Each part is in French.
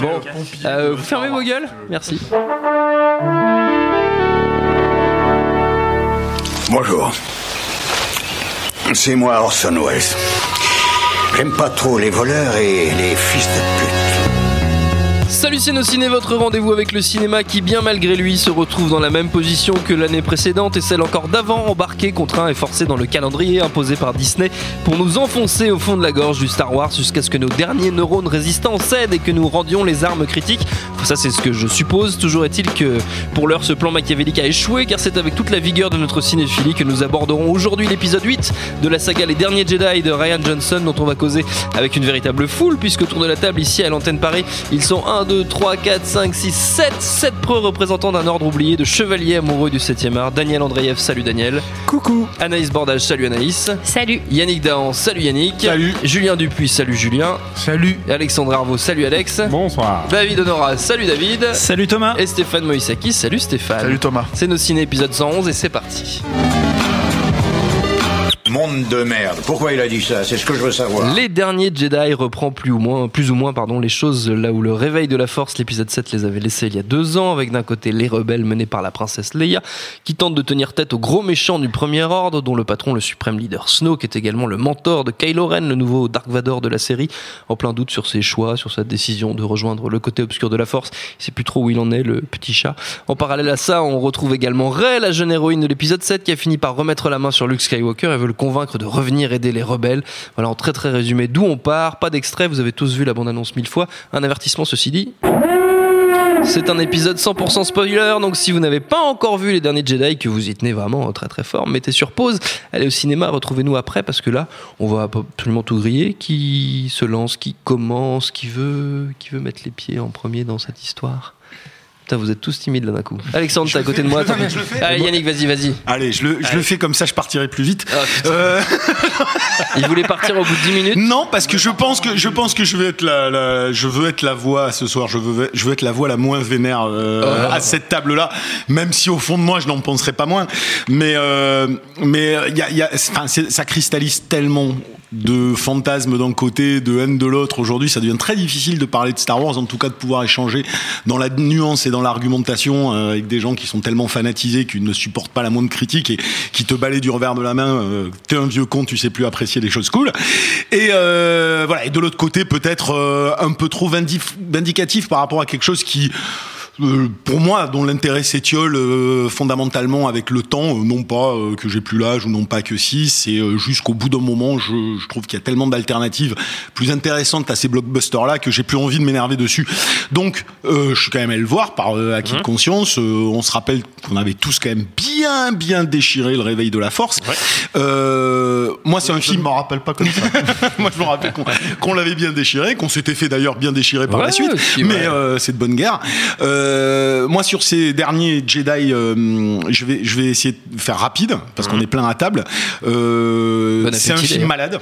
Bon, euh, vous fermez vos gueules Merci. Bonjour. C'est moi Orson Welles. J'aime pas trop les voleurs et les fils de pute. Salut Ciné, votre rendez-vous avec le cinéma qui, bien malgré lui, se retrouve dans la même position que l'année précédente et celle encore d'avant, embarqué, contraint et forcé dans le calendrier imposé par Disney pour nous enfoncer au fond de la gorge du Star Wars jusqu'à ce que nos derniers neurones résistants cèdent et que nous rendions les armes critiques. Ça, c'est ce que je suppose. Toujours est-il que pour l'heure, ce plan machiavélique a échoué car c'est avec toute la vigueur de notre cinéphilie que nous aborderons aujourd'hui l'épisode 8 de la saga Les Derniers Jedi de Ryan Johnson dont on va causer avec une véritable foule puisque autour de la table ici à l'antenne Paris, ils sont 1, 2, 3, 4, 5, 6, 7, 7 preux représentants d'un ordre oublié de chevaliers amoureux du 7ème art. Daniel Andreev, salut Daniel. Coucou. Anaïs Bordage, salut Anaïs. Salut. Yannick Dahan, salut Yannick. Salut. Julien Dupuis, salut Julien. Salut. Alexandre Arvo, salut Alex. Bonsoir. David Honora, salut David. Salut Thomas. Et Stéphane Moïsaki, salut Stéphane. Salut Thomas. C'est nos ciné épisode 111 et c'est parti. Monde de merde. Pourquoi il a dit ça? C'est ce que je veux savoir. Les derniers Jedi reprend plus ou moins, plus ou moins pardon, les choses là où le réveil de la force, l'épisode 7 les avait laissés il y a deux ans, avec d'un côté les rebelles menés par la princesse Leia, qui tentent de tenir tête au gros méchant du premier ordre, dont le patron, le suprême leader Snoke, est également le mentor de Kylo Ren, le nouveau Dark Vador de la série, en plein doute sur ses choix, sur sa décision de rejoindre le côté obscur de la force. Il sait plus trop où il en est, le petit chat. En parallèle à ça, on retrouve également Rey, la jeune héroïne de l'épisode 7, qui a fini par remettre la main sur Luke Skywalker et veut le convaincre de revenir aider les rebelles. Voilà, en très très résumé, d'où on part. Pas d'extrait, vous avez tous vu la bande-annonce mille fois. Un avertissement, ceci dit. C'est un épisode 100% spoiler, donc si vous n'avez pas encore vu les derniers Jedi, que vous y tenez vraiment très très fort, mettez sur pause, allez au cinéma, retrouvez-nous après, parce que là, on va absolument tout griller. Qui se lance, qui commence, qui veut, qui veut mettre les pieds en premier dans cette histoire? Putain, vous êtes tous timides là d'un coup. Alexandre, t'es à côté de moi. Allez, Yannick, vas-y, vas-y. Allez, je le, je le fais comme ça, je partirai plus vite. Ah. Euh, Il voulait partir au bout de 10 minutes? non, parce que je pense que je pense que je vais être la, la- je veux être la voix ce soir. Je veux je veux être la voix la moins vénère euh, à cette table-là, même si au fond de moi je n'en penserais pas moins. Mais euh, mais il y a, y ça cristallise tellement de fantasmes d'un côté, de haine de l'autre. Aujourd'hui, ça devient très difficile de parler de Star Wars, en tout cas de pouvoir échanger dans la nuance et dans l'argumentation euh, avec des gens qui sont tellement fanatisés qu'ils ne supportent pas la moindre critique et qui te balayent du revers de la main. euh, T'es un vieux con, tu sais plus apprécier les choses cool. Et euh, voilà. Et de l'autre côté, peut-être un peu trop vindicatif par rapport à quelque chose qui euh, pour moi, dont l'intérêt s'étiole euh, fondamentalement avec le temps, euh, non pas euh, que j'ai plus l'âge ou non pas que si, c'est euh, jusqu'au bout d'un moment, je, je trouve qu'il y a tellement d'alternatives plus intéressantes à ces blockbusters-là que j'ai plus envie de m'énerver dessus. Donc, euh, je suis quand même allé le voir par euh, acquis de conscience. Euh, on se rappelle qu'on avait tous quand même bien, bien déchiré le réveil de la force. Euh, moi, c'est un Je film. ne m'en rappelle pas comme ça. Moi, je me rappelle qu'on qu'on l'avait bien déchiré, qu'on s'était fait d'ailleurs bien déchirer par Ouais, la suite. aussi, mais ouais. euh, c'est de bonne guerre. Euh, moi, sur ces derniers Jedi, euh, je vais je vais essayer de faire rapide parce qu'on est plein à table. Euh, Bon c'est un film malade.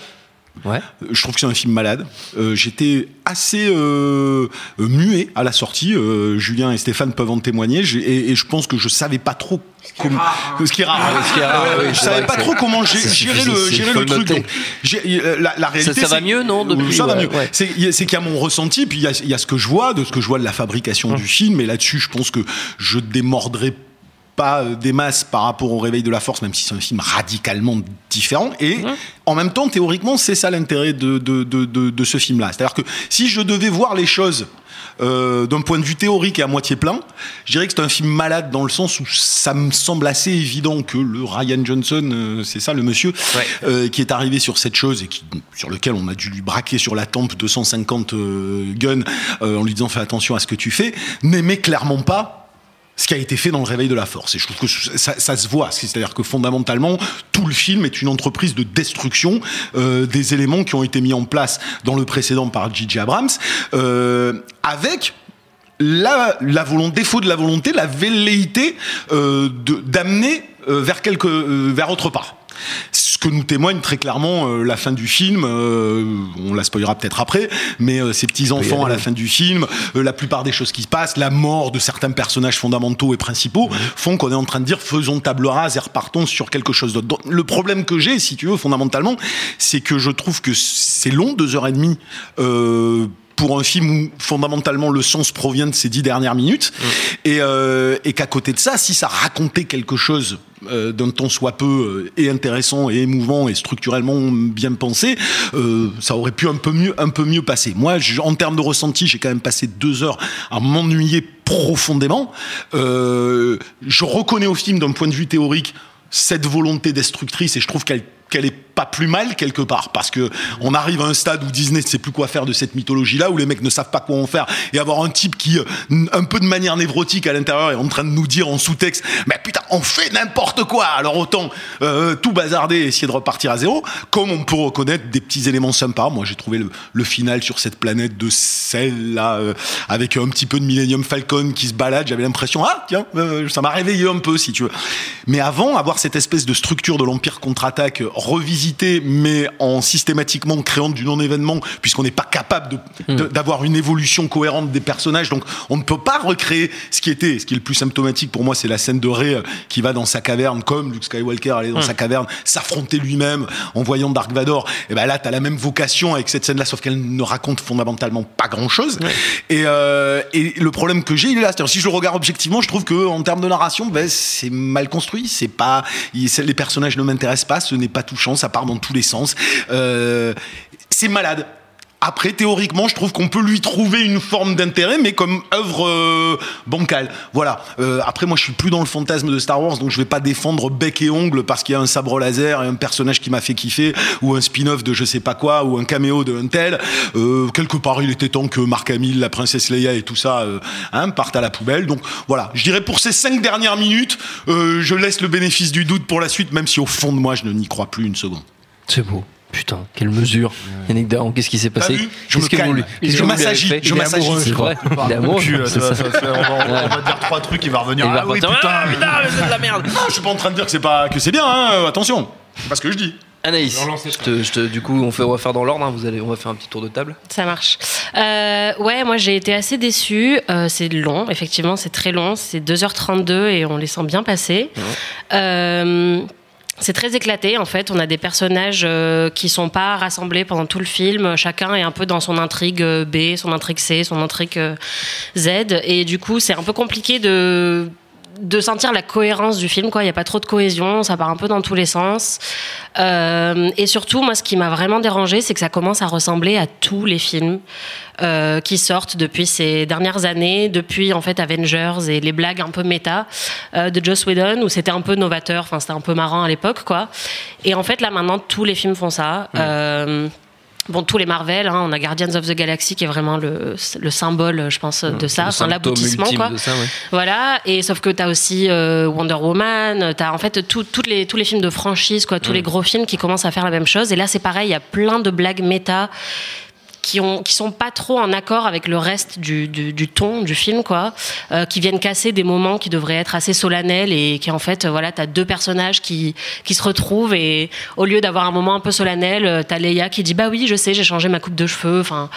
Ouais. Je trouve que c'est un film malade. Euh, J'étais assez euh, euh, muet à la sortie. Euh, Julien et Stéphane peuvent en témoigner. J'ai- Et, et je pense que je savais pas trop comment. Ce qui est rare. hein. Ce qui est rare, Euh, oui, je savais pas trop comment gérer le gérer le truc. Donc, j'ai- euh, la, la réalité, ça va c'est- mieux, non, depuis, Ça va mieux. ouais. C'est qu'il y a mon ressenti, puis il y a, il y a ce que je vois, de ce que je vois de la fabrication du film. Et là-dessus, je pense que je démordrai pas euh, des masses par rapport au réveil de la force, même si c'est un film radicalement différent. Et en même temps, théoriquement, c'est ça l'intérêt de, de, de, ce film-là. C'est-à-dire que si je devais voir les choses euh, d'un point de vue théorique et à moitié plein, je dirais que c'est un film malade dans le sens où ça me semble assez évident que le Ryan Johnson, euh, c'est ça le monsieur, Ouais. euh, qui est arrivé sur cette chose et qui, sur lequel on a dû lui braquer sur la tempe 250 euh, guns en lui disant fais attention à ce que tu fais, n'aimait clairement pas ce qui a été fait dans le réveil de la force. Et je trouve que ça, se voit. C'est-à-dire que fondamentalement, tout le film est une entreprise de destruction euh, des éléments qui ont été mis en place dans le précédent par J.J. Abrams, euh, avec la, volonté, défaut de la volonté, la velléité euh, d'amener vers quelque, vers autre part. Que nous témoigne très clairement euh, la fin du film, euh, on la spoilera peut-être après, mais euh, ces petits enfants à la fin du film, euh, la plupart des choses qui se passent, la mort de certains personnages fondamentaux et principaux, font qu'on est en train de dire faisons table rase et repartons sur quelque chose d'autre. Donc, Le problème que j'ai, si tu veux, fondamentalement, c'est que je trouve que c'est long, deux heures et demie. Pour un film où fondamentalement le sens provient de ces dix dernières minutes et, euh, et qu'à côté de ça, si ça racontait quelque chose euh, d'un ton soit peu euh, et intéressant et émouvant et structurellement bien pensé, euh, ça aurait pu un peu mieux, un peu mieux passer. Moi, je- en termes de ressenti, j'ai quand même passé deux heures à m'ennuyer profondément. Je reconnais au film, d'un point de vue théorique, cette volonté destructrice et je trouve qu'elle qu'elle est pas plus mal quelque part parce que on arrive à un stade où Disney ne sait plus quoi faire de cette mythologie là où les mecs ne savent pas quoi en faire et avoir un type qui euh, un peu de manière névrotique à l'intérieur est en train de nous dire en sous-texte mais putain on fait n'importe quoi! Alors autant euh, tout bazarder et essayer de repartir à zéro comme on peut reconnaître des petits éléments sympas. Moi j'ai trouvé le, final sur cette planète de sel là euh, avec un petit peu de Millennium Falcon qui se balade. J'avais l'impression ah tiens ça m'a réveillé un peu si tu veux mais avant avoir cette espèce de structure de l'Empire contre-attaque revisitée mais en systématiquement créant du non-événement puisqu'on n'est pas capable de- d'avoir une évolution cohérente des personnages. Donc on ne peut pas recréer ce qui était. Ce qui est le plus symptomatique pour moi c'est la scène de Rey euh, qui va dans sa caverne comme Luke Skywalker allait dans sa caverne s'affronter lui-même en voyant Dark Vador. Et ben là t'as la même vocation avec cette scène là sauf qu'elle ne raconte fondamentalement pas grand chose et, euh, et le problème que j'ai il est là. C'est-à-dire si je le regarde objectivement je trouve que en termes de narration ben, c'est mal construit. C'est pas il- les personnages ne m'intéressent pas. Ce n'est pas touchant ça part dans tous les sens. Euh, c'est malade après, théoriquement, je trouve qu'on peut lui trouver une forme d'intérêt, mais comme œuvre euh, bancale. Voilà. Euh, après, moi, je suis plus dans le fantasme de Star Wars, donc je vais pas défendre bec et ongle parce qu'il y a un sabre laser et un personnage qui m'a fait kiffer, ou un spin-off de je sais pas quoi, ou un caméo de un tel. Euh, quelque part, il était temps que Marc Hamill, la princesse Leia et tout ça euh, hein, partent à la poubelle. Donc voilà. Je dirais pour ces cinq dernières minutes, euh, je laisse le bénéfice du doute pour la suite, même si au fond de moi, je n'y crois plus une seconde. C'est beau. Putain, quelle mesure. Yannick Dahan, qu'est-ce qui s'est passé Je me calme. lui- Je m'assagis, je m'assagis. C'est vrai. Il est amoureux. On, va, dire trois trucs, il va revenir. Ah oui, putain. Ah, putain, mais c'est de la merde. Ah, je suis pas en train de dire que c'est pas que c'est bien, hein, attention. C'est pas ce que je dis. Anaïs, je te, je te- du coup, on, fait, on va faire dans l'ordre. hein, Vous allez, on va faire un petit tour de table. Ça marche. Euh, ouais, moi j'ai été assez déçue. Euh, c'est long, effectivement, c'est très long. C'est 2h32 et on les sent bien passer. Euh, c'est très éclaté en fait. On a des personnages euh, qui sont pas rassemblés pendant tout le film. Chacun est un peu dans son intrigue euh, B, son intrigue C, son intrigue euh, Z. Et du coup, c'est un peu compliqué de de sentir la cohérence du film quoi. Il y a pas trop de cohésion ça part un peu dans tous les sens. Euh, et surtout moi ce qui m'a vraiment dérangé c'est que ça commence à ressembler à tous les films euh, qui sortent depuis ces dernières années depuis en fait Avengers et les blagues un peu méta euh, de Joss Whedon où c'était un peu novateur enfin c'était un peu marrant à l'époque quoi. Et en fait là maintenant tous les films font ça Bon, tous les Marvel, hein, on a Guardians of the Galaxy qui est vraiment le, le symbole, je pense, de ça, enfin l'aboutissement, quoi. de ça, ouais. Voilà, et sauf que t'as aussi euh, Wonder Woman, t'as en fait tout- toutes les, tous les films de franchise, quoi, tous les gros films qui commencent à faire la même chose. Et là, c'est pareil, il y a plein de blagues méta qui ont qui sont pas trop en accord avec le reste du, du, du ton du film quoi. Euh, qui viennent casser des moments qui devraient être assez solennels et qui en fait voilà t'as deux personnages qui qui se retrouvent et au lieu d'avoir un moment un peu solennel euh, t'as Leia qui dit bah oui je sais j'ai changé ma coupe de cheveux enfin.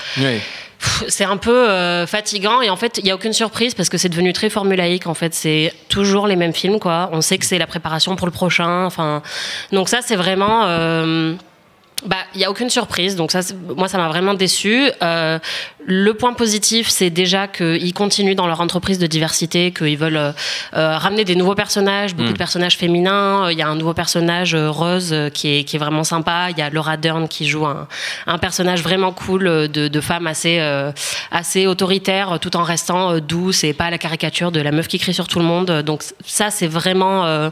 Pff, c'est un peu euh, fatigant et en fait il y a aucune surprise parce que c'est devenu très formulaïque en fait. C'est toujours les mêmes films quoi. On sait que c'est la préparation pour le prochain enfin. Donc ça c'est vraiment euh, bah, il y a aucune surprise, donc ça, moi, ça m'a vraiment déçu. Euh, le point positif, c'est déjà qu'ils continuent dans leur entreprise de diversité, qu'ils veulent euh, euh, ramener des nouveaux personnages, beaucoup de personnages féminins. Il y a un nouveau personnage euh, Rose euh, qui est qui est vraiment sympa. Il y a Laura Dern qui joue un, un personnage vraiment cool de, de femme assez euh, assez autoritaire, tout en restant douce et pas la caricature de la meuf qui crie sur tout le monde. Donc ça, c'est vraiment euh,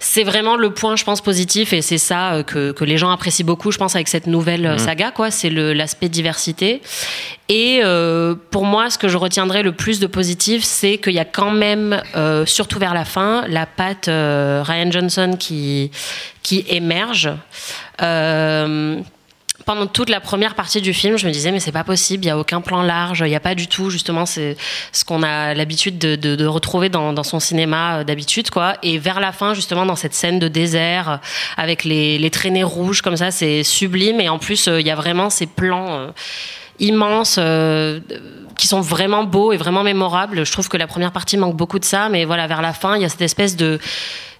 c'est vraiment le point, je pense, positif, et c'est ça euh, que, que les gens apprécient beaucoup, je pense, avec cette nouvelle euh, saga, quoi. C'est l'aspect diversité. Et euh, pour moi, ce que je retiendrai le plus de positif, c'est qu'il y a quand même, euh, surtout vers la fin, la patte euh, Ryan Johnson qui qui émerge. Euh, pendant toute la première partie du film, je me disais mais c'est pas possible, il y a aucun plan large, il y a pas du tout justement c'est ce qu'on a l'habitude de, retrouver dans, son cinéma euh, d'habitude quoi. Et vers la fin justement dans cette scène de désert euh, avec les, traînées rouges comme ça, c'est sublime et en plus euh, il y a vraiment ces plans euh, immenses euh, qui sont vraiment beaux et vraiment mémorables. Je trouve que la première partie manque beaucoup de ça, mais voilà vers la fin il y a cette espèce de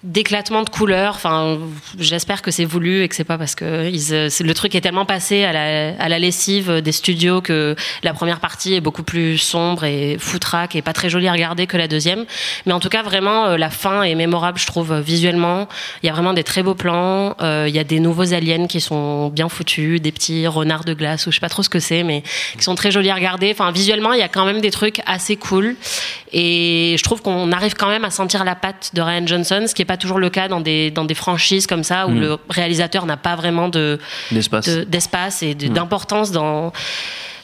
d'éclatement de couleurs. Enfin, j'espère que c'est voulu et que c'est pas parce que euh, le truc est tellement passé à la, lessive des studios que la première partie est beaucoup plus sombre et foutraque et pas très jolie à regarder que la deuxième. Mais en tout cas, vraiment, euh, la fin est mémorable, je trouve, euh, visuellement. Il y a vraiment des très beaux plans. Il y a des nouveaux aliens qui sont bien foutus, des petits renards de glace ou je sais pas trop ce que c'est, mais qui sont très jolis à regarder. Enfin, visuellement, il y a quand même des trucs assez cool. Et je trouve qu'on arrive quand même à sentir la patte de Ryan Johnson, ce qui n'est pas toujours le cas dans des, dans des franchises comme ça, où Mm. le réalisateur n'a pas vraiment de, d'espace et de- Mm. d'importance dans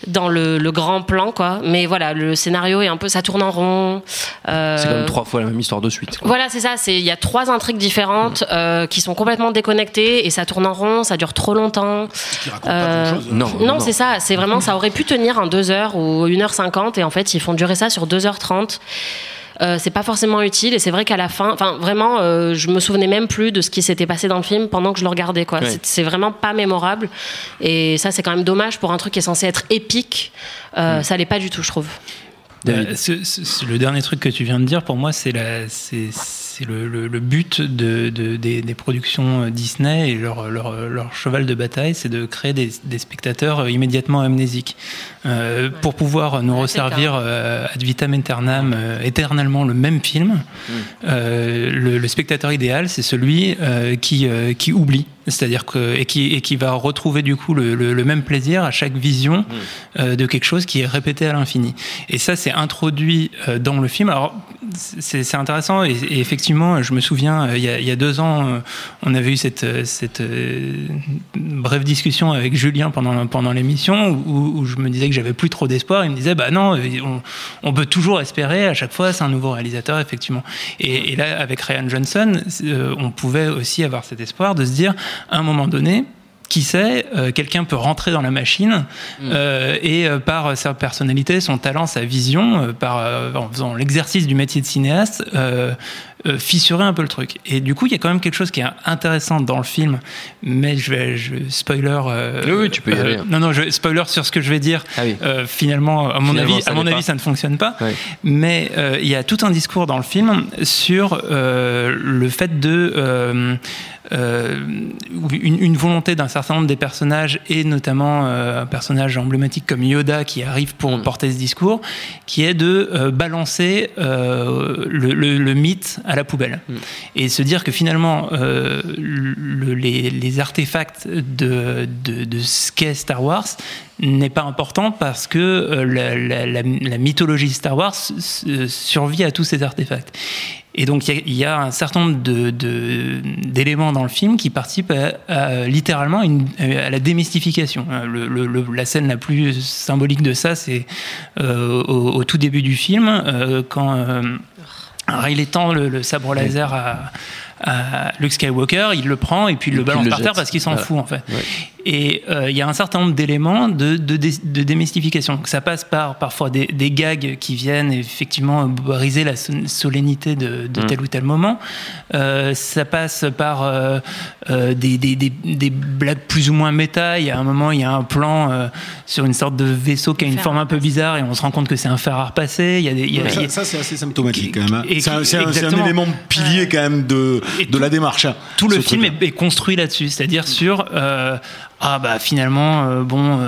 dans le, le grand plan quoi mais voilà le scénario est un peu ça tourne en rond Euh, C'est quand même trois fois la même histoire de suite. quoi. voilà, c'est ça. C'est il y a trois intrigues différentes euh, qui sont complètement déconnectées et ça tourne en rond, ça dure trop longtemps. Qui raconte pas Euh, grand-chose. Non, Non, c'est ça. C'est vraiment, ça aurait pu tenir en 2 heures ou 1h50 et en fait, ils font durer ça sur 2h30. Euh, c'est pas forcément utile et c'est vrai qu'à la fin, enfin vraiment, euh, je me souvenais même plus de ce qui s'était passé dans le film pendant que je le regardais. Quoi, Ouais. C'est- vraiment pas mémorable et ça c'est quand même dommage pour un truc qui est censé être épique. Euh, Ça l'est pas du tout, je trouve. David. Euh, ce- ce- ce- le dernier truc que tu viens de dire, pour moi, c'est la- c'est- c'est le, le- le but de, de- des, des productions Disney et leur, leur, leur cheval de bataille, c'est de créer des, des spectateurs immédiatement amnésiques. Euh, Pour pouvoir nous Ouais, resservir euh, ad vitam aeternam, euh, éternellement le même film, euh, le, le spectateur idéal, c'est celui euh, qui, qui oublie. C'est-à-dire que et qui, et qui va retrouver du coup le, le- le même plaisir à chaque vision euh, de quelque chose qui est répété à l'infini. Et ça, c'est introduit euh, dans le film. Alors, c'est intéressant et, effectivement, je me souviens, euh, il y a, deux ans, euh, on avait eu cette, euh, brève discussion avec Julien pendant, l'émission où, je me disais que j'avais plus trop d'espoir. Il me disait, bah non, on, peut toujours espérer. À chaque fois, c'est un nouveau réalisateur, effectivement. Et, et là, avec Ryan Johnson, on pouvait aussi avoir cet espoir de se dire, à un moment donné, qui sait, euh, quelqu'un peut rentrer dans la machine euh, et euh, par sa personnalité, son talent, sa vision, par, en faisant l'exercice du métier de cinéaste, fissurer un peu le truc. Et du coup, il y a quand même quelque chose qui est intéressant dans le film, mais je vais, je, spoiler. Oui, oui, tu peux y aller. Non, non, je, spoiler sur ce que je vais dire. Ah oui. Finalement, à mon Finalement, avis, ça à mon avis, pas. ça ne fonctionne pas. Mais il y a tout un discours dans le film sur le fait de une, une volonté d'un certain nombre des personnages et notamment euh, un personnage emblématique comme Yoda qui arrive pour Mm. porter ce discours, qui est de euh, balancer euh, le, le- le mythe à la poubelle Mm. et se dire que finalement euh, le- les, les artefacts de, de, de ce qu'est Star Wars n'est pas important parce que euh, la, la- mythologie Star Wars survit à tous ces artefacts. Et donc il y a- un certain nombre d'éléments dans le film qui participent littéralement à la démystification. Euh, la scène la plus symbolique de ça, c'est euh, au, au tout début du film, euh, quand euh, Riley tend le, le sabre laser à, à Luke Skywalker, il le prend et puis il Et le balance il le par terre parce qu'il s'en Voilà. fout en fait. Ouais. Et euh, il y a un certain nombre d'éléments de, de, dé- de démystification. Ça passe par parfois des, des gags qui viennent effectivement briser la so- solennité de, de Mm. tel ou tel moment. Euh, ça passe par euh, euh, des, des, des, des blagues plus ou moins méta. Il y a un moment, il y a un plan euh, sur une sorte de vaisseau qui a une forme un peu bizarre et on se rend compte que c'est un fer à repasser. Il y a des, il y a- il y Ça, a- ça, c'est assez symptomatique Qui- quand même. hein. et C'est un, un- élément pilier quand même de, Et de tout- la démarche. hein, tout le film est, est construit là-dessus, c'est-à-dire sur euh, ah bah finalement euh, bon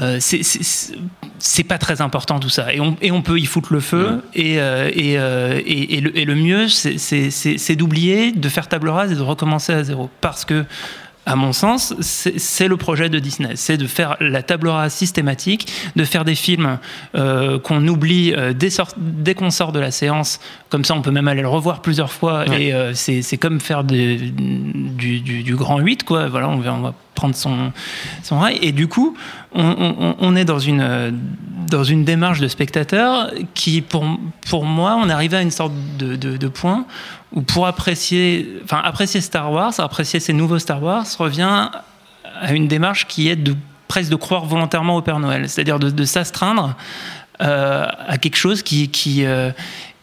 euh, c'est- pas très important tout ça. Et on, et on peut y foutre le feu et, et, et, et le, et le mieux c'est d'oublier, de faire table rase et de recommencer à zéro. Parce que à mon sens, c'est le projet de Disney, c'est de faire la table rase systématique, de faire des films euh, qu'on oublie euh, dès, qu'on sort de la séance, comme ça on peut même aller le revoir plusieurs fois, Ouais. et euh, c'est comme faire des- du, du- du grand 8, quoi. Voilà, on va, on va prendre son, son rail, et du coup, on, on- on est dans une, dans une démarche de spectateur qui, pour, pour moi, on arrive à une sorte de, de, de point où pour apprécier, enfin, apprécier Star Wars, apprécier ces nouveaux Star Wars, revient à une démarche qui est presque de croire volontairement au Père Noël, c'est-à-dire de, s'astreindre euh, à quelque chose qui, qui, euh,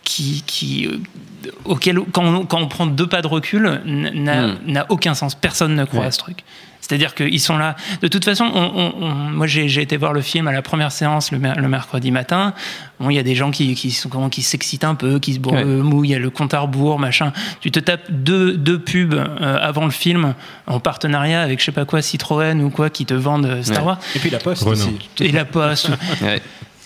qui, qui euh, auquel, quand on, quand on prend deux pas de recul, n'a Hmm. n'a aucun sens. Personne ne croit à ce truc. C'est-à-dire qu'ils sont là. De toute façon, on- on- on- moi j'ai j'ai été voir le film à la première séance le, mer- le mercredi matin. Bon, il y a des gens qui, qui sont comment, qui s'excitent un peu, qui se Ouais. le mou, il y a le compte à rebours, machin. Tu te tapes deux, deux pubs euh, avant le film en partenariat avec je sais pas quoi Citroën ou quoi qui te vendent euh, Star Ouais. Wars Et puis la poste Renault. aussi. et la poste. Ouais.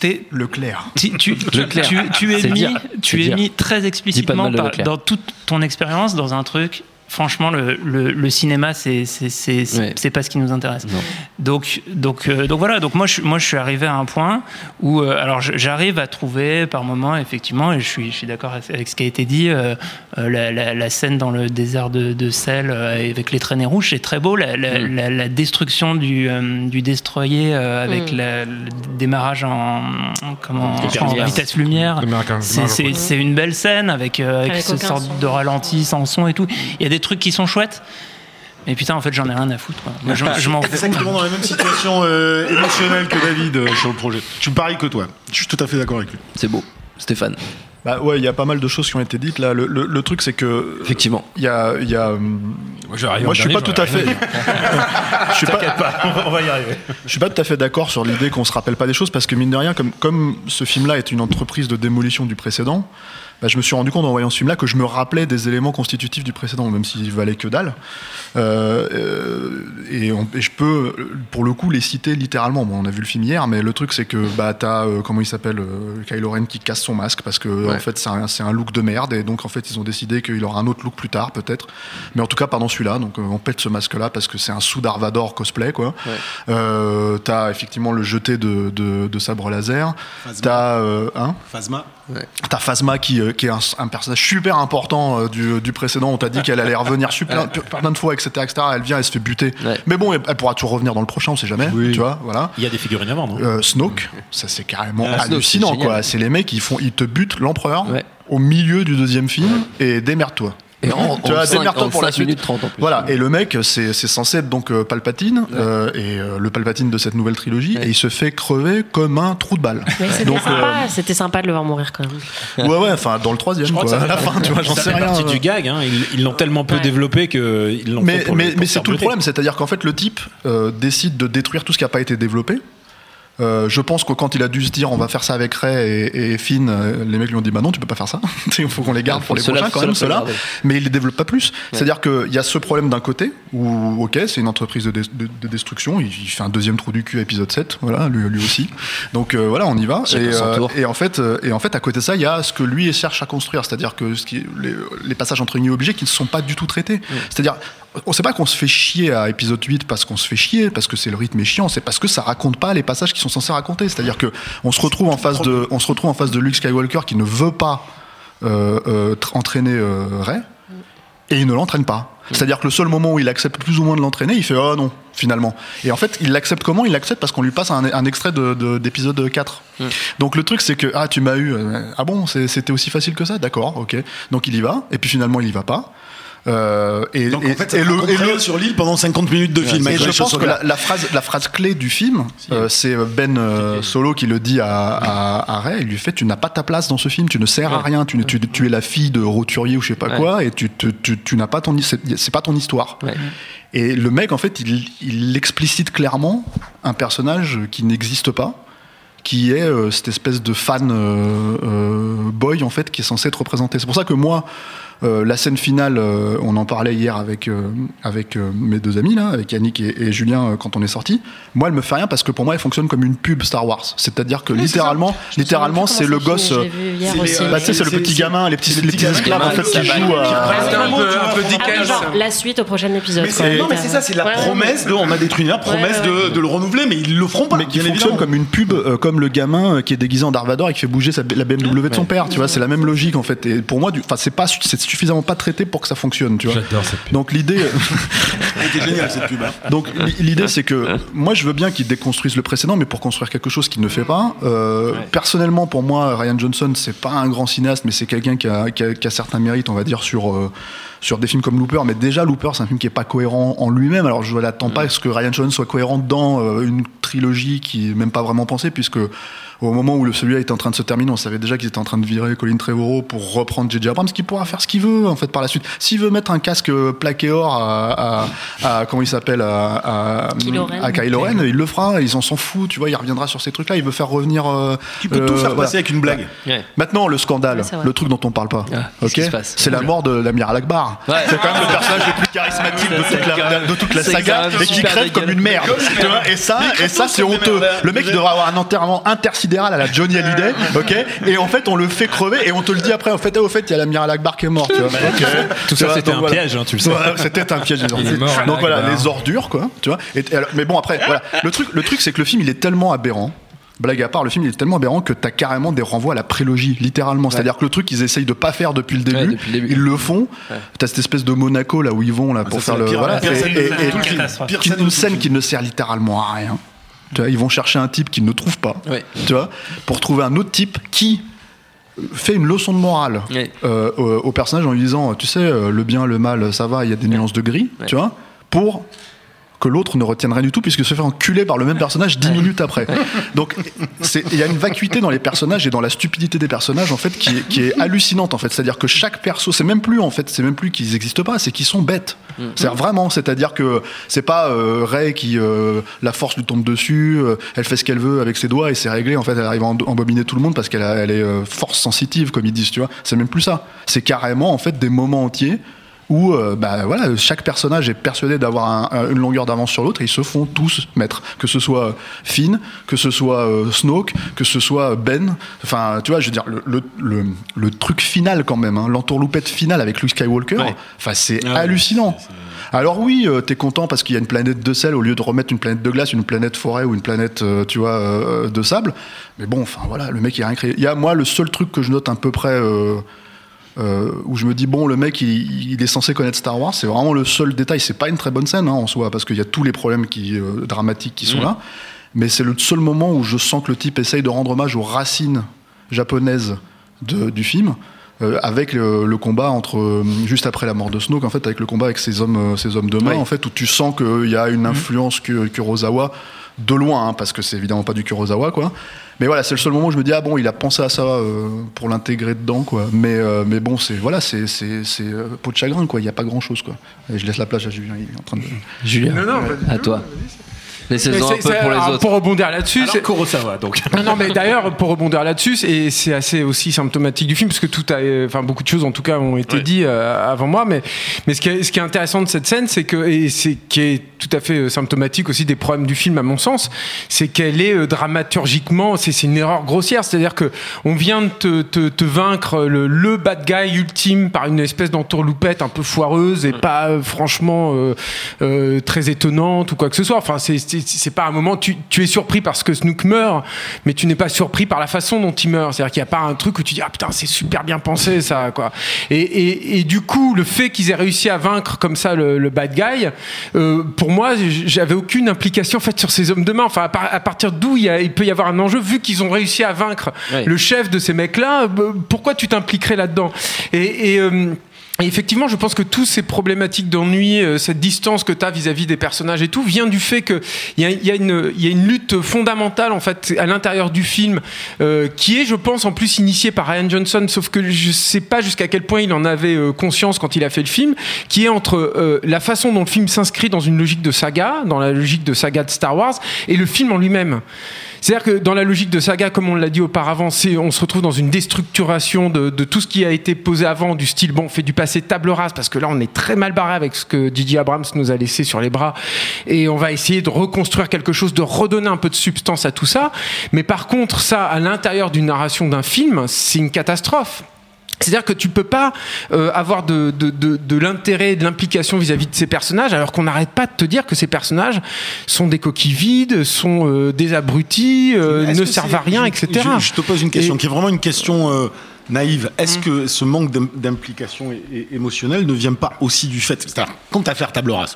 T'es- Leclerc. tu, tu, tu, Leclerc. tu- tu es C'est mis, dire. tu C'est es dire. mis très explicitement par- dans toute ton expérience dans un truc. Franchement, le, le, le cinéma, c'est Ouais. pas ce qui nous intéresse. Non. Donc donc euh, donc voilà. Donc moi je moi je suis arrivé à un point où euh, alors j'arrive à trouver par moment effectivement et je suis je suis d'accord avec ce qui a été dit euh, la, la, la scène dans le désert de, de sel euh, avec les traînées rouges c'est très beau la, la, Mm. la, la destruction du euh, du destroyer euh, avec Mm. la- le démarrage en, comment vitesse lumière c'est- une belle scène avec, euh, avec, Avec ce sorte son. de ralenti sans son et tout. Il y a des trucs qui sont chouettes. Mais putain, en fait, j'en ai rien à foutre. Quoi. Moi, je, je m'en fous. Exactement dans la même situation euh, émotionnelle que David euh, sur le projet. Je suis pareil que toi. Je suis tout à fait d'accord avec lui. C'est beau. Stéphane, Bah ouais, il y a pas mal de choses qui ont été dites là. Le, le- le truc, c'est que effectivement. il y a, il y a, hum, Moi, je suis pas tout à fait, je suis pas, on va y arriver. je suis pas tout à fait d'accord sur l'idée qu'on se rappelle pas des choses parce que mine de rien, comme comme ce film-là est une entreprise de démolition du précédent, bah, je me suis rendu compte en voyant ce film-là que je me rappelais des éléments constitutifs du précédent, même s'il valait que dalle. Euh, euh, et, on- et je peux, pour le coup, les citer littéralement. Bon, on a vu le film hier, mais le truc, c'est que bah, t'as, euh, comment il s'appelle, euh, Kylo Ren qui casse son masque parce que Ouais. en fait, c'est un, c'est un look de merde. Et donc, en fait, ils ont décidé qu'il aura un autre look plus tard, peut-être. Mais en tout cas, pas dans celui-là. Donc, euh, on pète ce masque-là parce que c'est un sous Darvador cosplay, quoi. Ouais. Euh, t'as effectivement le jeté de, de, de sabre laser. Phasma. T'as, euh, hein? Phasma. T'as Phasma qui, euh, qui est un, un personnage super important euh, du, du précédent. On t'a dit qu'elle allait revenir super, plein de fois, etc., etc. Elle vient, elle se fait buter. Ouais. Mais bon, elle, elle pourra toujours revenir dans le prochain, on sait jamais. Tu vois, voilà. Il y a des figurines à vendre. hein. Euh, Snoke, ça c'est carrément Ah, hallucinant, quoi. C'est les mecs, ils font, ils te butent l'empereur Ouais. au milieu du deuxième film et démerde-toi. Et en, Tu en vois, cinq- démerde-toi en pour la cinq suite. minutes 30 en plus. Voilà, et le mec, c'est c'est censé être donc euh, Palpatine, euh, et euh, le Palpatine de cette nouvelle trilogie, Ouais. et il se fait crever comme un trou de balle. Mais c'était Donc, sympa, euh, c'était sympa de le voir mourir quand même. Ouais, ouais, enfin, dans le troisième, crois quoi. que ça À la fin, tu vois, j'en sais rien. partie du gag. Hein. Ils ils l'ont tellement peu Ouais. développé qu'ils l'ont Mais, fait pour mais, le- pour mais c'est tout le problème, c'est-à-dire qu'en fait, le type euh, décide de détruire tout ce qui n'a pas été développé. Euh, je pense que quand il a dû se dire on va faire ça avec Ray et, et Finn, euh, les mecs lui ont dit bah non tu peux pas faire ça, il faut qu'on les garde pour les prochains quand même ceux-là, mais il les développe pas plus. C'est-à-dire qu'il y a ce problème d'un côté où ok c'est une entreprise de, de- de destruction, il, il fait un deuxième trou du cul à épisode 7, voilà lui, lui aussi. Donc euh, voilà on y va. Et, euh, et en fait et en fait à côté de ça il y a ce que lui cherche à construire, c'est-à-dire que ce qui, les, les passages entre guillemets obligés qui ne sont pas du tout traités. C'est-à-dire on sait pas qu'on se fait chier à épisode 8 parce qu'on se fait chier, parce que c'est le rythme est chiant, c'est parce que ça raconte pas les passages qui sont censés raconter. C'est-à-dire que on se retrouve en face de, on se retrouve en face de Luke Skywalker qui ne veut pas euh, euh, tr- entraîner euh, Rey et il ne l'entraîne pas. C'est-à-dire que le seul moment où il accepte plus ou moins de l'entraîner, il fait oh non finalement. Et en fait, il l'accepte comment? Il l'accepte parce qu'on lui passe un, un extrait de- de- d'épisode 4. Donc le truc c'est que ah tu m'as eu euh, ah bon c'était aussi facile que ça? D'accord ok donc il y va et puis finalement il y va pas. Euh, et, Donc et- en fait, ça et te le, et le- sur l'île pendant 50 minutes de film. et je pense que la, phrase, la phrase clé du film, euh, c'est Ben euh, Solo qui le dit à, à, à Ray. Il lui fait Tu n'as pas ta place dans ce film, tu ne sers à rien, tu, ne- tu, tu es la fille de roturier ou je sais pas Ouais. quoi, et tu, tu, tu, tu n'as pas ton, c'est c'est pas ton histoire. Ouais. Et le mec, en fait, il, il explicite clairement un personnage qui n'existe pas qui est euh, cette espèce de fan euh, euh, boy en fait qui est censé être représenté. C'est pour ça que moi, euh, la scène finale, euh, on en parlait hier avec euh, avec euh, mes deux amis là, avec Yannick et, et Julien euh, quand on est sorti. Moi, elle me fait rien parce que pour moi, elle fonctionne comme une pub Star Wars. C'est-à-dire que littéralement, littéralement, c'est le gosse. C'est Bah, c'est le petit gamin, les petits, les petits esclaves en fait qui va, jouent un peu, un peu Dickens. genre, la suite au prochain épisode. Non, mais c'est ça, c'est la Ouais, ouais, promesse de on a détruit la promesse Ouais, ouais, de, de le renouveler, mais ils le feront pas. mais qui fonctionne comme une pub, euh, comme le gamin euh, qui est déguisé en Darvador et qui fait bouger la BMW de son père. Tu vois, c'est la même logique en fait. Et pour moi, enfin, c'est pas, suffisamment pas traité pour que ça fonctionne. Tu vois. J'adore cette pub. Donc l'idée, C'était génial cette pub. hein. donc li- l'idée c'est que moi je veux bien qu'ils déconstruisent le précédent, mais pour construire quelque chose qu'il ne fait pas. Euh, Personnellement, pour moi, Ryan Johnson, c'est pas un grand cinéaste, mais c'est quelqu'un qui a, qui, a, qui a certains mérites, on va dire, sur euh, sur des films comme Looper, mais déjà Looper c'est un film qui est pas cohérent en lui-même. Alors je n'attends pas à ce que Ryan Johnson soit cohérent dans euh, une trilogie qui est même pas vraiment pensée, puisque au moment où le- celui-là était en train de se terminer, on savait déjà qu'ils étaient en train de virer Colin Trevorrow pour reprendre J.J. Abrams, qui pourra faire ce qu'il veut en fait par la suite. S'il veut mettre un casque euh, plaqué or à, à- à- comment il s'appelle à, à, Kylo Ren. à Kylo Ren, il le fera. Ils en s'en foutent, tu vois. Il reviendra sur ces trucs-là. Il veut faire revenir. euh, Tu peux euh, tout faire voilà. passer avec une blague. Ouais. Maintenant, le scandale, Ouais, le truc dont on parle pas, Ah, ok, c'est la mort de l'amiral Akbar. Ouais. C'est quand même le personnage le plus charismatique de toute la, de toute la C'est saga et qui crève comme une merde. Tu vois, et ça, et ça c'est honteux. Le mec il devrait avoir un enterrement intersidéral à la Johnny Hallyday, ok, et en fait on le fait crever et on te le dit après. En fait, au fait, il y a l'amiral Akbar qui est mort. Tu vois. Tout ça, c'était un voilà. piège, hein, tu le sais. C'était un piège. Donc voilà, Akbar. les ordures, quoi. Tu vois. Et, et alors- mais bon, après, voilà. Le truc, le truc, c'est que le film, il est tellement aberrant. Blague à part, le film il est tellement aberrant que t'as carrément des renvois à la prélogie, littéralement. C'est-à-dire que le truc qu'ils essayent de pas faire depuis le début, Ouais, depuis le début. ils le font. T'as cette espèce de Monaco là où ils vont là pour ça, faire le voilà. Et- une scène qui ne sert littéralement à rien. Tu vois, ils vont chercher un type qu'ils ne trouvent pas. Ouais. Tu vois, pour trouver un autre type qui fait une leçon de morale Ouais. euh, au, au personnage en lui disant tu sais euh, le bien le mal ça va il y a des nuances de gris Ouais. tu vois pour que l'autre ne retienne rien du tout puisque se fait enculer par le même personnage dix minutes après. Donc il y a une vacuité dans les personnages et dans la stupidité des personnages en fait qui est, qui est hallucinante en fait. C'est-à-dire que chaque perso, c'est même plus en fait, c'est même plus qu'ils n'existent pas, c'est qu'ils sont bêtes. C'est vraiment, c'est-à-dire que c'est pas euh, Ray qui euh, la force lui tombe dessus, euh, elle fait ce qu'elle veut avec ses doigts et c'est réglé. En fait, elle arrive à embobiner tout le monde parce qu'elle elle est euh, force sensitive comme ils disent, tu vois. C'est même plus ça. C'est carrément en fait des moments entiers où euh, bah, voilà, chaque personnage est persuadé d'avoir un- un- une longueur d'avance sur l'autre et ils se font tous mettre. Que ce soit Finn, que ce soit euh, Snoke, que ce soit Ben. Enfin, tu vois, je veux dire, le, le, le- le truc final quand même, hein, l'entourloupette finale avec Luke Skywalker, Ouais. enfin, c'est Ah hallucinant. Alors oui, euh, t'es content parce qu'il y a une planète de sel au lieu de remettre une planète de glace, une planète forêt ou une planète, tu vois, de sable. Mais bon, enfin voilà, le mec il a rien créé. Il y a moi le seul truc que je note à peu près. Euh, où je me dis bon le mec il, il est censé connaître Star Wars c'est vraiment le seul détail c'est pas une très bonne scène hein, en soi parce qu'il y a tous les problèmes qui, euh, dramatiques qui sont là. Mais c'est le seul moment où je sens que le type essaye de rendre hommage aux racines japonaises de- du film euh, avec le, le combat entre euh, juste après la mort de Snoke en fait avec le combat avec ces hommes euh, ces hommes de main Oui. en fait où tu sens qu'il y a une influence que Kurosawa de loin hein, parce que c'est évidemment pas du Kurosawa quoi mais voilà c'est le seul moment où je me dis ah bon il a pensé à ça euh, pour l'intégrer dedans quoi mais euh, mais bon c'est voilà c'est c'est c'est euh, peau de chagrin quoi il y a pas grand chose quoi et je laisse la place à Julien il est en train de Julien, Non, non, pas du à tout. toi. Laissez-en Mais un c'est- peu pour les alors, autres. Pour rebondir là-dessus, c'est- Kurosawa, donc. non, non, mais d'ailleurs, pour rebondir là-dessus, et c'est assez aussi symptomatique du film, parce que tout a, enfin, beaucoup de choses en tout cas ont été dit euh, avant moi, mais, mais ce qui, est, ce qui est intéressant de cette scène, c'est que, et c'est qui est tout à fait euh, symptomatique aussi des problèmes du film, à mon sens, c'est qu'elle est euh, dramaturgiquement, c'est c'est une erreur grossière, c'est-à-dire que on vient de te, te, te vaincre le, le bad guy ultime par une espèce d'entourloupette un peu foireuse et pas euh, franchement euh, euh, très étonnante ou quoi que ce soit. Enfin, c'est- c'est pas un moment, tu, tu es surpris parce que Snook meurt, mais tu n'es pas surpris par la façon dont il meurt. C'est-à-dire qu'il n'y a pas un truc où tu dis ah putain c'est super bien pensé ça quoi. Et, et, et du coup le fait qu'ils aient réussi à vaincre comme ça le, le bad guy, euh, pour moi j'avais aucune implication en fait sur ces hommes de main. Enfin à, par- à partir d'où il, peut y avoir un enjeu vu qu'ils ont réussi à vaincre le chef de ces mecs-là, euh, pourquoi tu t'impliquerais là-dedans? Et, et, euh, et effectivement, je pense que toutes ces problématiques d'ennui, euh, cette distance que tu as vis-à-vis des personnages et tout, vient du fait qu'il y a, y, a une- y a une lutte fondamentale en fait à l'intérieur du film, euh, qui est, je pense, en plus initiée par Ryan Johnson, sauf que je sais pas jusqu'à quel point il en avait euh, conscience quand il a fait le film, qui est entre euh, la façon dont le film s'inscrit dans une logique de saga, dans la logique de saga de Star Wars, et le film en lui-même. C'est-à-dire que dans la logique de saga, comme on l'a dit auparavant, on se retrouve dans une déstructuration de, de tout ce qui a été posé avant, du style bon, on fait du passé table rase parce que là on est très mal barré avec ce que J.J. Abrams nous a laissé sur les bras et on va essayer de reconstruire quelque chose, de redonner un peu de substance à tout ça. Mais par contre, ça à l'intérieur d'une narration d'un film, c'est une catastrophe. C'est-à-dire que tu peux pas euh, avoir de, de, de, de l'intérêt et de l'implication vis-à-vis de ces personnages, alors qu'on n'arrête pas de te dire que ces personnages sont des coquilles vides, sont euh, des abrutis, euh, ne servent à rien, etc. Je, je te pose une question Et- qui est vraiment une question euh, naïve. Est-ce que ce manque d'im- d'implication émotionnelle ne vient pas aussi du fait, c'est-à-dire, quand tu as faire table rase,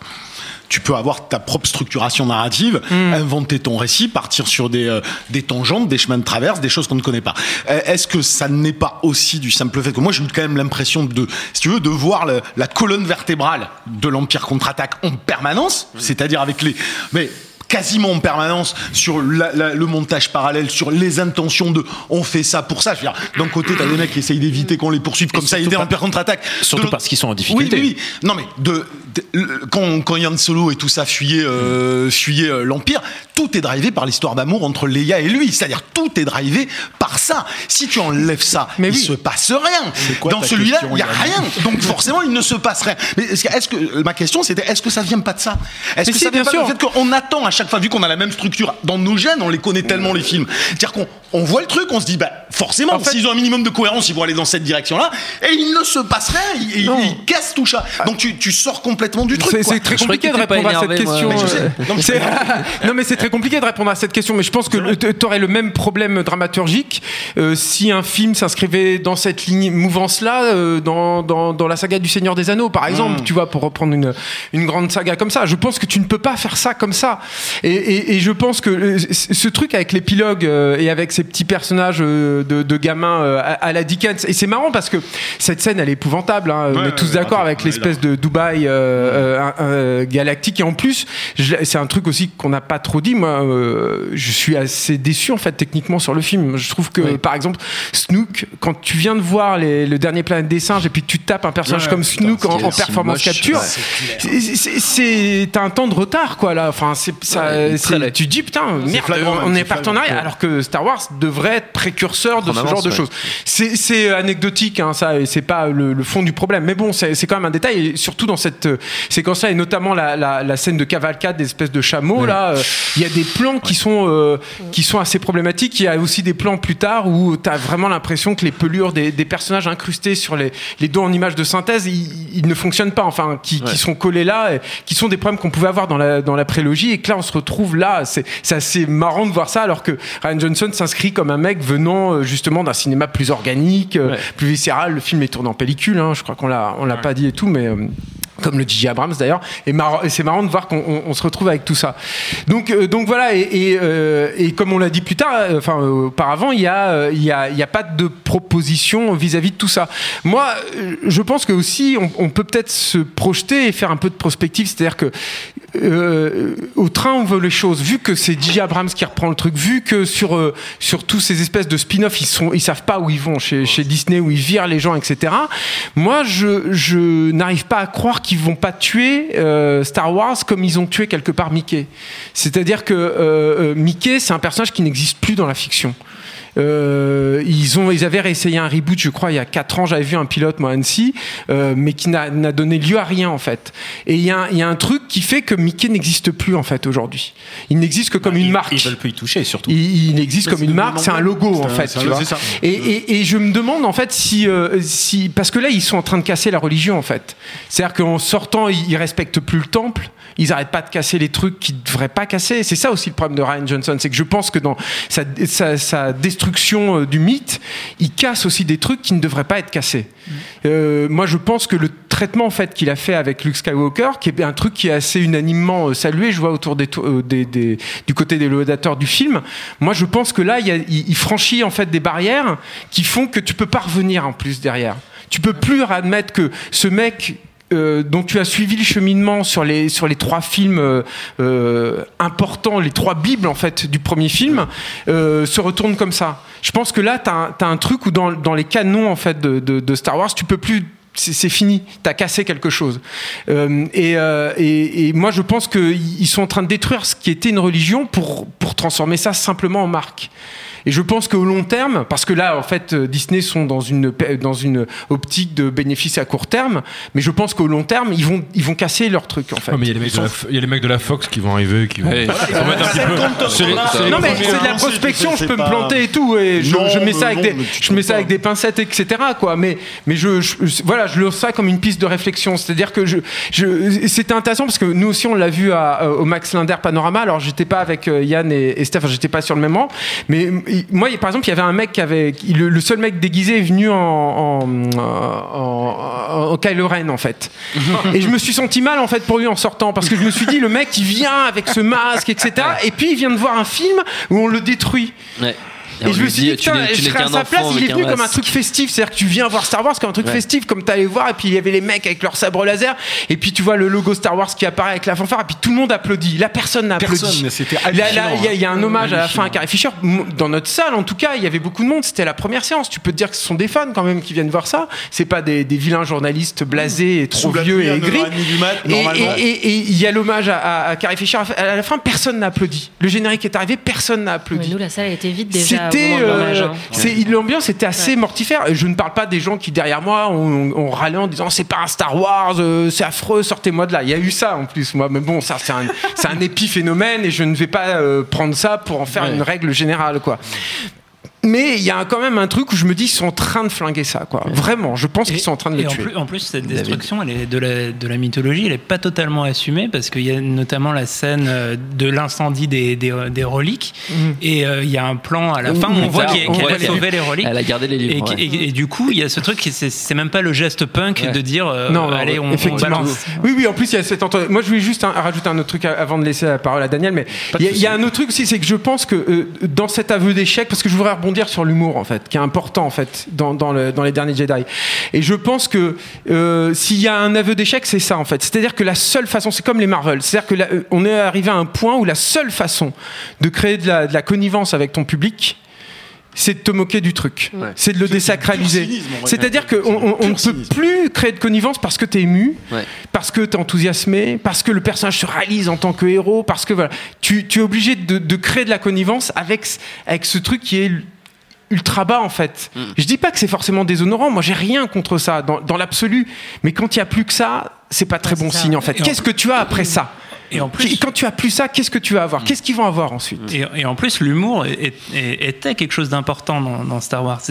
tu peux avoir ta propre structuration narrative, inventer ton récit, partir sur des, euh, des tangentes, des chemins de traverse, des choses qu'on ne connaît pas. Euh, Est-ce que ça n'est pas aussi du simple fait que moi j'ai eu quand même l'impression de, si tu veux, de voir le- la colonne vertébrale de l'Empire contre-attaque en permanence, c'est-à-dire avec les, mais quasiment en permanence sur la- la- le montage parallèle, sur les intentions de on fait ça pour ça. Je veux dire, d'un côté, t'as des mecs qui essayent d'éviter qu'on les poursuive comme ça, surtout aider pas- en contre-attaque. Surtout parce qu'ils sont en oui, difficulté. oui, oui. Non, mais de, de- le- quand, quand Yann Solo et tout ça fuyaient, euh, fuyaient euh, l'Empire, tout est drivé par l'histoire d'amour entre Leia et lui. C'est-à-dire, tout est drivé par ça. Si tu enlèves ça, Mais il oui. se passe rien. quoi Dans celui-là, question, il y a rien. Donc, forcément, il ne se passe rien. Mais est-ce que, est-ce que- ma question, c'était, est-ce que ça vient pas de ça? Est-ce que si, ça vient bien pas du sûr. fait qu'on attend à chaque fois, vu qu'on a la même structure, dans nos gènes, on les connaît tellement les films. C'est-à-dire qu'on on voit le truc, on se dit, bah, forcément, En fait- s'ils ont un minimum de cohérence, ils vont aller dans cette direction-là, et il ne se passe rien, ils, cassent tout ça. Donc tu, tu sors complètement du truc. C'est très compliqué de répondre à cette question. Mais je sais. euh, Non, mais c'est- très compliqué de répondre à cette question. Mais je pense que tu aurais le même problème dramaturgique euh, si un film s'inscrivait dans cette ligne mouvance-là, euh, dans, dans, dans la saga du Seigneur des Anneaux, par exemple. Tu vois, pour reprendre une, une grande saga comme ça. Je pense que tu ne peux pas faire ça comme ça. Et, et, et je pense que ce truc avec l'épilogue et avec ces petits personnages euh, de, de gamins euh, à, à la Dickens, et c'est marrant parce que cette scène, elle est épouvantable. hein. on Ouais, est tous ouais, d'accord avec l'espèce de Dubaï euh, euh, euh, galactique. Et en plus, c'est un truc aussi qu'on n'a pas trop dit. Moi, euh, je suis assez déçu en fait techniquement sur le film. Je trouve que, par exemple, Snook, quand tu viens de voir les- le dernier Planète des singes et puis tu tapes un personnage Ouais, comme putain, Snook en, est en performance moche, capture, c'est- un temps de retard quoi là. Enfin, c'est ça. Ouais, est tu te dis putain merde, flagrant, on est c'est partenariat flagrant. alors que Star Wars devrait être précurseur de En ce avance, genre de ouais. choses. C'est c'est anecdotique, hein, ça, et c'est pas le, le fond du problème. Mais bon, c'est quand même un détail, et surtout dans cette euh, séquence-là, et notamment la, la, la scène de cavalcade des espèces de chameaux. Là, euh, il y a des plans qui sont euh, qui sont assez problématiques. Il y a aussi des plans plus tard où tu as vraiment l'impression que les pelures des, des personnages incrustés sur les, les dos en images de synthèse, ils, ils ne fonctionnent pas. Enfin, qui, qui sont collés là, et qui sont des problèmes qu'on pouvait avoir dans la dans la prélogie, et que là, on se retrouve là. C'est assez marrant de voir ça, alors que Ryan Johnson s'inscrit comme un mec venant euh, justement d'un cinéma plus organique, euh, Ouais. plus viscéral. Le film est tourné en pellicule, hein, je crois qu'on l'a, on l'a pas dit et tout, mais. Comme le J.J. Abrams d'ailleurs, et, c'est marrant de voir qu'on on- on se retrouve avec tout ça. Donc, euh, voilà, euh, et comme on l'a dit plus tard, euh, enfin euh, auparavant, il y a, pas de proposition vis-à-vis de tout ça. Moi, je pense que aussi, on, on peut peut-être se projeter et faire un peu de prospective, c'est-à-dire que au train où veulent les choses, vu que c'est J.J. Abrams qui reprend le truc, vu que sur sur tous ces espèces de spin-off, ils ils savent pas où ils vont chez, Disney, où ils virent les gens, etc. Moi, je je n'arrive pas à croire qu'ils vont pas tuer euh, Star Wars comme ils ont tué quelque part Mickey. C'est-à-dire que euh, euh, Mickey, c'est un personnage qui n'existe plus dans la fiction. Euh, ils, ont, ils avaient réessayé un reboot, je crois, il y a 4 ans. J'avais vu un pilote, moi, à Annecy, euh, mais qui n'a donné lieu à rien, en fait. Et il y, a un- il y a un truc qui fait que Mickey n'existe plus, en fait, aujourd'hui. Il n'existe que comme une marque. Ils veulent plus y toucher, surtout. Il, il existe comme une marque, c'est un logo en fait. tu vois. Et, et- et je me demande en fait si, euh, si, parce que là ils sont en train de casser la religion en fait. C'est-à-dire qu'en sortant ils, ils respectent plus le temple, ils arrêtent pas de casser les trucs qu'ils devraient pas casser. C'est ça aussi le problème de Ryan Johnson, c'est que je pense que dans sa, sa- sa destruction du il casse aussi des trucs qui ne devraient pas être cassés. Euh, moi je pense que le traitement en fait qu'il a fait avec Luke Skywalker, qui est un truc qui est assez unanimement euh, salué, je vois autour des, euh, des- des- du côté des laudateurs du film. Moi, je pense que là, il, y a- il- il franchit en fait des barrières qui font que tu peux pas revenir en plus derrière. Tu peux plus admettre que ce mec euh, dont tu as suivi le cheminement sur les sur les trois films euh, euh, importants, les trois bibles en fait du premier film, euh, se retourne comme ça. Je pense que là, tu as, un truc où dans, dans les canons en fait de, de- de Star Wars, tu peux plus c'est c'est fini, t'as cassé quelque chose. Euh, et, euh, et- et moi, je pense qu'ils sont en train de détruire ce qui était une religion pour, pour transformer ça simplement en marque. Et je pense qu'au long terme, parce que là, en fait, euh, Disney sont dans une, dans une optique de bénéfice à court terme, mais je pense qu'au long terme, ils vont, ils vont casser leur truc, en fait. Ouais, mais il y, a les mecs de la F- il y a les mecs de la Fox qui vont arriver, qui vont, Ouais. qui vont mettre un petit peu. C'est non mais c'est de la prospection, je peux me planter et tout, et je, Non, je mets ça avec non, des, je mets ça avec des pincettes, etc. Quoi. Mais mais je, je- voilà, je lance ça comme une piste de réflexion. C'est-à-dire que je, je c'était intéressant parce que nous aussi on l'a vu à- au Max Linder Panorama. Alors j'étais pas avec euh, Yann et, et Steph, j'étais pas sur le même rang, mais moi, par exemple, il y avait un mec qui avait. Le, le seul mec déguisé est venu en, en, en, en Kylo Ren, en fait. et je me suis senti mal, en fait, pour lui en sortant. Parce que je me suis dit, le mec, il vient avec ce masque, etc. Et puis, il vient de voir un film où on le détruit. Ouais. Et, je me suis dit, tu putain, n'es- tu je n'es serais à sa place, il est venu comme un truc festif. C'est-à-dire que tu viens voir Star Wars comme un truc Ouais. festif, comme t'allais voir, et puis il y avait les mecs avec leur sabre laser, et puis tu vois le logo Star Wars qui apparaît avec la fanfare, et puis tout le monde applaudit. Là, personne n'a applaudi. Il y a- il y, a un hein. hommage à la fin à. Carrie Fisher. Dans notre salle, en tout cas, il y avait beaucoup de monde. C'était la première séance. Tu peux te dire que ce sont des fans quand même qui viennent voir ça. C'est pas des, des vilains journalistes blasés et trop vieux et aigris. 9h30 du mat, Et- il y a l'hommage à, à- à Carrie Fisher. À la fin, personne n'a applaudi. Le générique est arrivé, personne n'a applaudi. nous, la salle a été vide déjà. C'était, euh, hein. c'est- l'ambiance était assez mortifère. Je ne parle pas des gens qui derrière moi ont, ont râlé en disant c'est pas un Star Wars, euh, c'est affreux, sortez-moi de là. Il y a eu ça en plus, moi. Mais bon, ça c'est un, c'est un épiphénomène et je ne vais pas euh, prendre ça pour en faire une règle générale, quoi. Mais il y a quand même un truc où je me dis ils sont en train de flinguer ça, quoi. Vraiment, je pense qu'ils sont en train de le en tuer. plus, en plus, cette destruction elle est de, la, de la mythologie, elle n'est pas totalement assumée parce qu'il y a notamment la scène euh, de l'incendie des, des, des reliques et euh, il y a un plan à la fin où on voit qu'elle on voit a qu'elle- sauvé les reliques. Elle a gardé les Et, livres. ouais. et- et du coup, il y a ce truc, qui- c'est même pas le geste punk Ouais. de dire euh, non, non, allez, on, on effectivement. balance. Oui, oui, en plus, il y a cette entre- Moi, je voulais juste hein, rajouter un autre truc avant de laisser la parole à Daniel, mais il y, a- il y a un autre truc aussi, c'est que je pense que euh, dans cet aveu d'échec, parce que je voudrais rebondir sur l'humour, en fait, qui est important, en fait, dans, dans, le- dans les derniers Jedi. Et je pense que euh, s'il y a un aveu d'échec, c'est ça, en fait. C'est-à-dire que la seule façon, c'est comme les Marvel, c'est-à-dire que la- euh, on est arrivé à un point où la seule façon de créer de la, de la connivence avec ton public, c'est de te moquer du truc, c'est de le désacraliser. C'est-à-dire dire. qu'on on, ne peut plus créer de connivence parce que t'es ému, Ouais. parce que t'es enthousiasmé, parce que le personnage se réalise en tant que héros, parce que voilà, tu, tu es obligé de, de créer de la connivence avec, avec ce truc qui est ultra bas en fait. Mm. Je dis pas que c'est forcément déshonorant, moi j'ai rien contre ça dans, dans l'absolu, mais quand il y a plus que ça, c'est pas très Ouais, bon ça. signe en fait. Qu'est-ce que tu as après ça? Et en plus, Quand tu as plus ça, qu'est-ce que tu vas avoir Qu'est-ce qu'ils vont avoir ensuite Et, et en plus, l'humour était quelque chose d'important dans, dans Star Wars.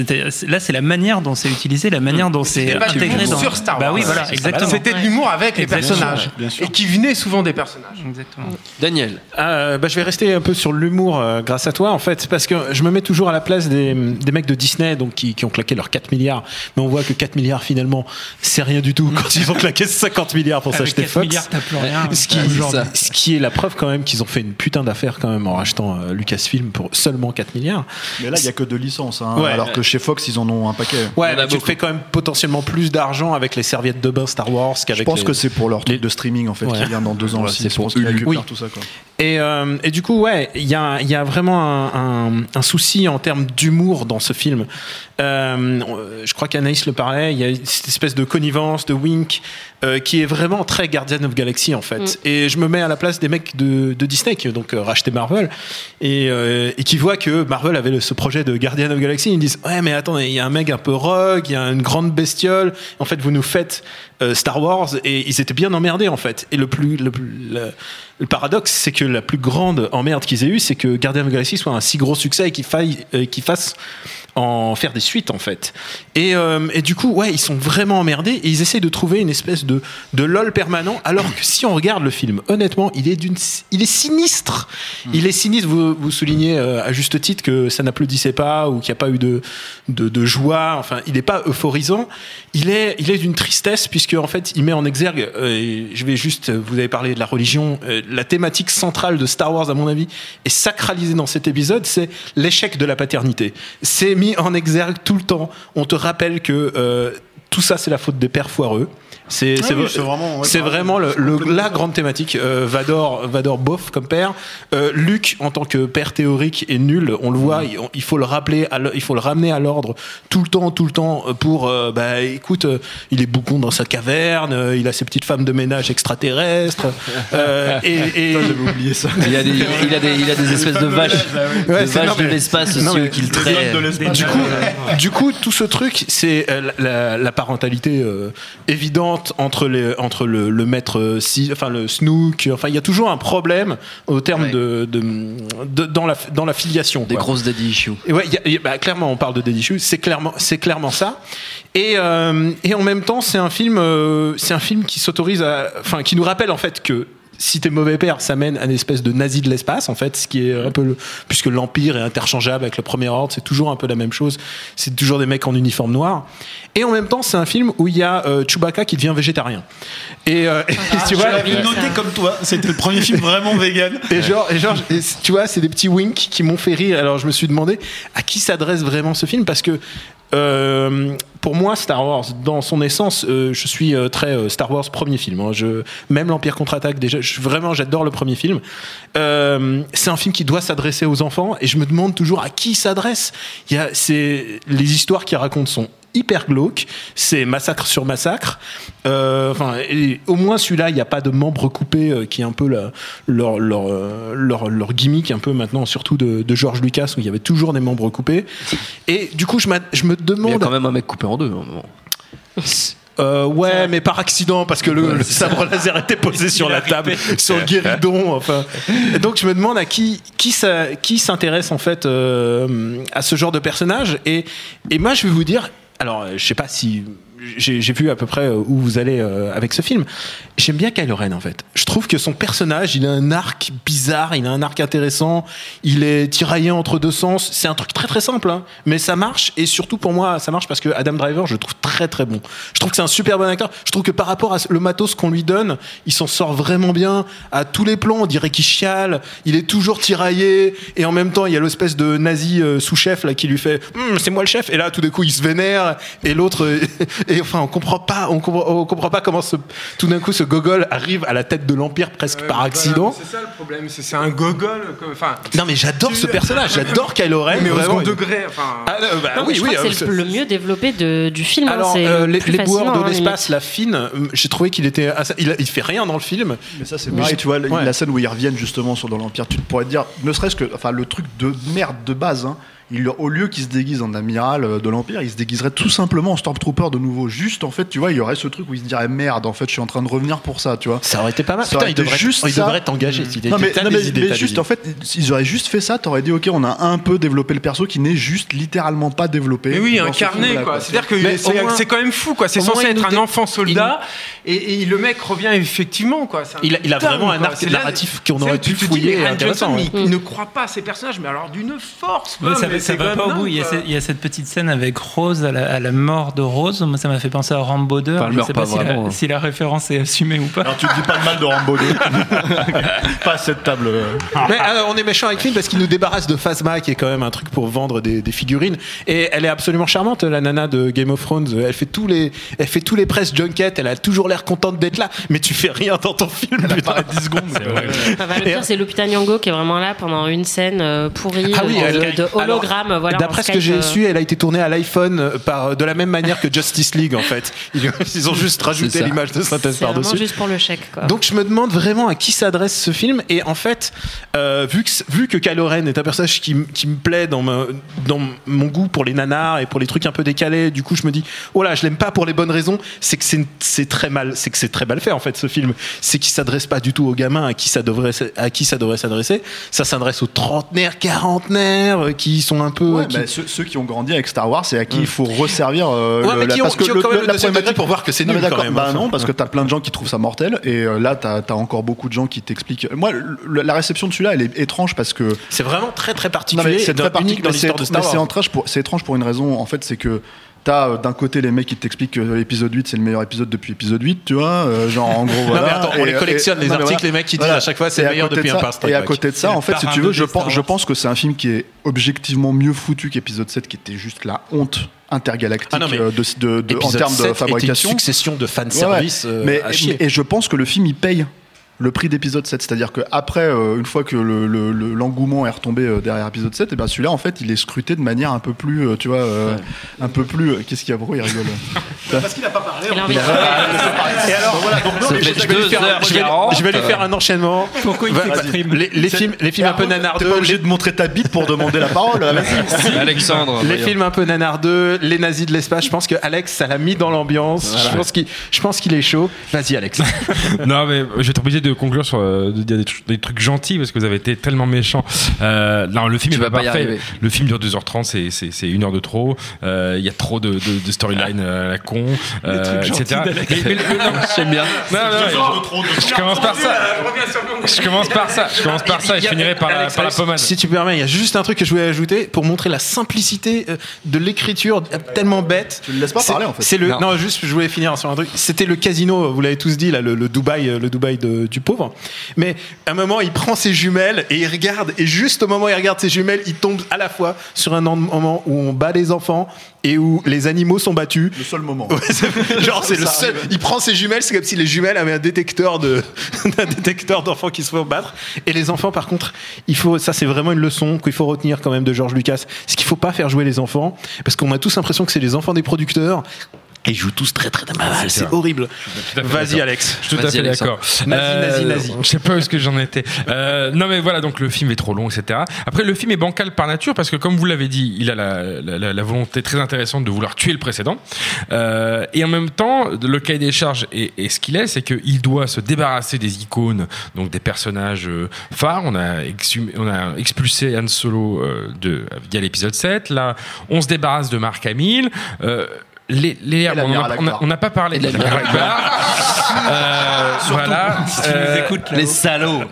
Là, c'est la manière dont c'est utilisé, la manière dont c'est intégré l'humour dans. sur Star Bah Wars. oui, voilà, exactement. C'était de l'humour avec les personnages Bien sûr. et qui venaient souvent des personnages. Exactement. Daniel. Euh, bah, je vais rester un peu sur l'humour euh, grâce à toi en fait parce que je me mets toujours à la place des, des mecs de Disney donc qui, qui ont claqué leurs 4 milliards mais on voit que 4 milliards finalement c'est rien du tout quand ils ont claqué 50 milliards pour s'acheter 4 Fox milliards, t'as plus rien. ce qui, aujourd'hui. Ce qui est la preuve quand même qu'ils ont fait une putain d'affaire quand même en rachetant euh, Lucasfilm pour seulement 4 milliards Mais là, il n'y a que deux licences, hein, Ouais. alors que chez Fox, ils en ont un paquet. ouais mais tu beaucoup. fais quand même potentiellement plus d'argent avec les serviettes de bain Star Wars Je qu'avec pense les- que c'est pour leur truc les- de streaming en fait Ouais. qui vient dans deux ans Ouais, c'est Je pour pense Hulu. Oui. tout ça. Quoi. Et, euh, et du coup, ouais, il y a, il y a vraiment un, un- un souci en termes d'humour dans ce film. Euh, je crois qu'Anaïs le parlait, il y a cette espèce de connivence, de wink, euh, qui est vraiment très Guardian of Galaxy en fait. Et je me mets à la place des mecs de, Disney qui ont donc euh, racheté Marvel et, euh, et qui voient que Marvel avait le- ce projet de Guardian of Galaxy. Ils disent ouais mais attendez, il y a un mec un peu rogue, il y a une grande bestiole. En fait, vous nous faites euh, Star Wars et ils étaient bien emmerdés en fait. Et le plus, le, plus- le paradoxe, c'est que la plus grande emmerde qu'ils aient eu, c'est que Guardian of the Galaxy soit un si gros succès et qu'il faille, euh, qu'il fasse en faire des suites en fait. Et, euh, et du coup, ouais, ils sont vraiment emmerdés et ils essayent de trouver une espèce de, de lol permanent. Alors que si on regarde le film, honnêtement, il est il est sinistre. Il est sinistre. Vous, soulignez euh, à juste titre que ça n'applaudissait pas ou qu'il n'y a pas eu de, de, joie. Enfin, il n'est pas euphorisant. Il est, il est d'une tristesse puisque en fait, il met en exergue. et je vais juste, vous avez parlé de la religion, la thématique centrale de Star Wars, à mon avis, est sacralisée dans cet épisode. C'est l'échec de la paternité. C'est mis en exergue tout le temps. On te rappelle que euh, tout ça, c'est la faute des pères foireux. C'est Ah c'est oui, vrai- c'est vraiment- ouais, c'est pareil. vraiment le- le- Complètement la grande thématique. Euh, Vador, Vador bof comme père. Euh, Luke en tant que père théorique est nul. On le voit. Il, il faut le rappeler, à il faut le ramener à l'ordre tout le temps, tout le temps pour. euh, bah écoute, euh, il est boucon dans sa caverne. euh, il a ses petites femmes de ménage extraterrestres. euh, et, et- J'avais oublié ça. Il a des, il a des, il a des espèces de vaches, Ouais, de vaches non, de l'espace aussi qu'il traite. du coup, du coup, tout ce truc, c'est euh, la, la parentalité euh, évidente entre les, entre le, le maître, euh, si, enfin le snook. Enfin, il y a toujours un problème au terme Ouais. de, de, de- dans la dans la filiation. Des quoi. grosses daddy issues. Et ouais, y a- y a- bah, clairement, on parle de Daddy Issues, c'est clairement, c'est clairement ça. Et, euh, et en même temps, c'est un film, euh, c'est un film qui s'autorise à, enfin, qui nous rappelle en fait que si t'es mauvais père, ça mène à une espèce de nazi de l'espace, en fait, ce qui est un peu le, puisque l'Empire est interchangeable avec le Premier Ordre, c'est toujours un peu la même chose. C'est toujours des mecs en uniforme noir. Et en même temps, c'est un film où il y a euh, Chewbacca qui devient végétarien. Et, euh, et tu vois, J'avais noté comme toi. C'était le premier film vraiment vegan. et genre, et genre, et tu vois, c'est des petits winks qui m'ont fait rire. Alors je me suis demandé à qui s'adresse vraiment ce film parce que euh, pour moi, Star Wars, dans son essence, euh, je suis euh, très Star Wars premier film. hein. Même l'Empire contre-attaque, déjà, vraiment, j'adore le premier film. C'est un film qui doit s'adresser aux enfants et je me demande toujours à qui s'adresse. Il y a, c'est les histoires qu'il raconte sont hyper glauques, c'est massacre sur massacre. Euh, Enfin, et au moins celui-là, il n'y a pas de membres coupés euh, qui est un peu la- leur, leur, euh, leur, leur gimmick un peu maintenant, surtout de, de George Lucas où il y avait toujours des membres coupés. Et du coup, je, je me Mais il y a demande. quand même un mec coupé en deux. à un moment. Euh, ouais, mais par accident, parce que le, le sabre laser était posé sur la table, sur le guéridon. Enfin, Et donc je me demande à qui qui ça- qui s'intéresse en fait euh, à ce genre de personnage. Et et moi je vais vous dire, alors je sais pas si j'ai vu à peu près euh, où vous allez euh, avec ce film. J'aime bien Kylo Ren en fait. Je trouve que son personnage, il a un arc bizarre, il a un arc intéressant, il est tiraillé entre deux sens. C'est un truc très très simple, hein, mais ça marche. Et surtout pour moi, ça marche parce que Adam Driver, je le trouve très très bon. Je trouve que c'est un super bon acteur. Je trouve que par rapport à le matos qu'on lui donne, il s'en sort vraiment bien. À tous les plans, on dirait qu'il chiale. Il est toujours tiraillé. Et en même temps, il y a l'espèce de nazi euh, sous-chef là qui lui fait Hum, C'est moi le chef. Et là, tout d'un coup, il se vénère. Et l'autre. euh, et enfin, on comprend pas. On comprend, on comprend pas comment ce, tout d'un coup ce gogol arrive à la tête de l'Empire presque par accident. C'est ça le problème, c'est c'est un gogol. Enfin, Non, mais j'adore ce personnage. J'adore Kylo Ren. mais au vraiment. second degré. Enfin, Ah, euh, bah Non, mais oui, je oui. crois que euh, c'est le, le mieux développé de- du film. hein, Alors, c'est euh, le les, boueurs de hein, l'espace, la fine, euh, j'ai trouvé qu'il était. assez- il, a- il fait rien dans le film. Mais ça, c'est Mais pareil, tu vois, la- ouais. la scène où ils reviennent justement sur dans l'Empire, tu pourrais te dire, ne serait-ce que, enfin, le truc de merde de base, hein, il, au lieu qu'il se déguise en amiral euh, de l'Empire, il se déguiserait tout simplement en Stormtrooper de nouveau. Juste, en fait, tu vois, il y aurait ce truc où il se dirait, merde, en fait, je suis en train de revenir pour ça, tu vois. Ça aurait été pas mal. Ça Putain, il été devrait, juste il ça. devrait s'il Non mais, non, juste en fait ils auraient juste fait ça t'aurais dit ok on a un peu développé le perso qui n'est juste littéralement pas développé Mais oui, ce incarné quoi. C'est-à-dire que c'est quand même fou quoi. C'est censé être un enfant soldat et, et le mec revient effectivement quoi. Un Il a- il a dingue, vraiment un arc narratif qu'on aurait pu fouiller Johnson, il ne croit pas à ses personnages, mais alors d'une force. quoi. Ouais, ça, Mais ça c'est va quand pas au bout. Il y, a cette, il y a cette petite scène avec Rose à la, à la mort de Rose. Moi, ça m'a fait penser à Rambo 2. Enfin, elle je meurt sais pas pas, si, vraiment, la, hein. si la référence est assumée ou pas. Alors tu ne dis pas le mal de Rambo 2. pas à cette table. euh. Mais euh, on est méchant avec Finn parce qu'il nous débarrasse de Phasma, qui est quand même un truc pour vendre des, des figurines. Et elle est absolument charmante, la nana de Game of Thrones. Elle fait tous les, elle fait tous les press junkets. Elle a toujours l'air contente d'être là. Mais tu fais rien dans ton film. putain. 10 secondes Enfin, bah, le pire, c'est Lupita Nyong'o qui est vraiment là pendant une scène euh, pourrie Ah oui, euh, elle- de, de hologramme. Voilà, D'après ce que j'ai euh, su, elle a été tournée à l'iPhone euh, par de la même manière que Justice League en fait. Ils, ils ont juste rajouté l'image de synthèse C'est vraiment par-dessus. juste pour le chèque. Quoi. Donc je me demande vraiment à qui s'adresse ce film et en fait euh, vu que vu que Kylo Ren est un personnage qui, me plaît dans, ma- dans mon goût pour les nanars et pour les trucs un peu décalés du coup je me dis oh là je l'aime pas pour les bonnes raisons c'est que c'est très mal c'est que c'est très mal fait en fait ce film c'est qu'il s'adresse pas du tout aux gamins à qui ça devrait à qui ça devrait s'adresser ça s'adresse aux trentenaires quarantenaires euh, qui sont un peu Ouais, qui- bah, ceux, ceux qui ont grandi avec Star Wars et à qui il faut resservir euh, Ouais, le- mais la- ont- parce que qui ont le- quand même le- le la problématique- pour voir que c'est Non, nul quand d'accord, même, bah enfin. non parce que t'as plein de gens qui trouvent ça mortel et euh, là t'as as encore beaucoup de gens qui t'expliquent. Moi le- la réception de celui-là elle est étrange parce que c'est vraiment très très non, particulier c'est très unique particulier dans l'histoire de Star Wars. c'est étrange pour une raison en fait c'est que T'as euh, d'un côté les mecs qui t'expliquent que l'épisode 8 c'est le meilleur épisode depuis épisode 8, tu vois, euh, genre en gros Non, mais attends, on Et- les collectionne, et- les non, articles, voilà. les mecs qui disent Voilà. à chaque fois c'est le meilleur depuis de ça- Strike Et à côté de ça, en fait, si tu veux, je pense, je Wars. pense que c'est un film qui est objectivement mieux foutu qu'épisode 7 qui était juste la honte intergalactique Ah non, euh, de, de- de- en Épisode termes 7 de était fabrication. une succession de fan Ouais, service ouais. euh, mais, à chier. mais- et je pense que le film il paye le prix d'épisode 7 c'est-à-dire que après euh, une fois que le- le- le- l'engouement est retombé euh, derrière épisode 7 et ben celui-là en fait il est scruté de manière un peu plus euh, tu vois euh, un peu plus euh, qu'est-ce qu'il y a bro il rigole Parce qu'il a pas parlé. Il a envie de- Et alors, voilà donc non, Ça mais fait je- vais, lui faire, heures je vais- quarante. je vais lui faire un enchaînement. Pourquoi il fait crime les, les films, les films un peu T'es nanardeux, pas obligé de montrer ta bite pour demander la parole Alexandre. les films un peu nanardeux, les nazis de l'espace. Je pense que Alex, ça l'a mis dans l'ambiance. Je pense qu'il, je pense qu'il est chaud. Vas-y, Alex. Non, mais je vais être obligé de conclure sur euh, de dire des, trucs- des trucs gentils parce que vous avez été tellement méchants. Euh, non, le film Tu est pas parfait. Le film dure 2h30, c'est- c'est c'est une heure de trop. Euh, Il y a trop de, de, de storyline euh, à la con, euh, etc. J'aime bien. non, non, je, je commence par ça. Je commence par ça. Je commence par ça et je finirai par la, par la pommade. Si tu permets, il y a juste un truc que je voulais ajouter pour montrer la simplicité de l'écriture tellement bête. Tu le laisses pas parler, en fait. C'est le Non. non. juste je voulais finir sur un truc. C'était le casino, vous l'avez tous dit là, le, le Dubaï, le Dubaï de- du pauvre. Mais à un moment, il prend ses jumelles et il regarde. Et juste au moment où il regarde ses jumelles, il tombe à la fois sur un moment où on bat les enfants et où les animaux sont battus. Le seul moment. Ouais, genre c'est le seul. arrive. Il prend ses jumelles, c'est comme si les jumelles avaient un détecteur de, un détecteur d'enfants qui se font battre. Et les enfants, par contre, il faut, ça c'est vraiment une leçon qu'il faut retenir quand même de George Lucas, c'est qu'il faut pas faire jouer les enfants parce qu'on a tous l'impression que c'est les enfants des producteurs. Et ils jouent tous très très mal, c'est horrible. Vas-y. Alex. Je suis tout à Vas-y, fait d'accord. Nazi, nazi, nazi. Je sais pas où est-ce que j'en étais. Euh, non mais voilà, donc le film est trop long, etc. Après, le film est bancal par nature parce que, comme vous l'avez dit, il a la, la- la- la volonté très intéressante de vouloir tuer le précédent. Euh, et en même temps, le cahier des charges est, est ce qu'il est, c'est qu'il doit se débarrasser des icônes, donc des personnages euh, phares. On a, exhumé- on a expulsé Han Solo euh, de, via l'épisode 7. Là, on se débarrasse de Mark Hamill. Euh, les, la on n'a pas parlé de la. Euh, voilà. Euh, Les salauds.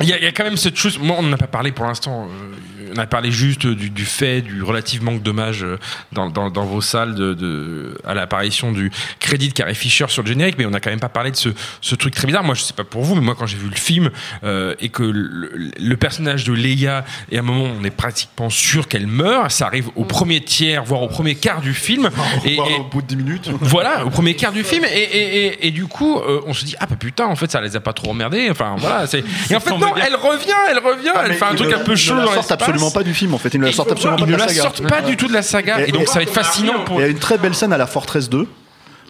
il y, a- il y a quand même cette chose. Moi, on n'en a pas parlé pour l'instant. euh, on a parlé juste du, du fait du relatif manque d'hommage euh, dans, dans, dans vos salles de, de- à l'apparition du crédit de Carrie Fisher sur le générique, mais on n'a quand même pas parlé de ce, ce truc très bizarre. Moi, je sais pas pour vous, mais moi, quand j'ai vu le film euh, et que le, le personnage de Leia, et à un moment, on est pratiquement sûr qu'elle meurt, ça arrive au premier tiers, voire au premier quart du film. Et, au bout de 10 minutes. voilà, au premier quart du film, et, et, et, et du coup, euh, on se dit ah bah putain, en fait, ça les a pas trop emmerdés. Enfin voilà. Et en fait non, elle revient, elle revient, Ah, elle fait un truc ne- un peu chaud ne dans l'espace. absolument pas du film en fait. Ils ne la sortent absolument Ils pas de ne la la saga. sortent pas du tout de la saga, et, Et- donc ça va être fascinant pour. Il y a une très belle scène à la Fortress 2.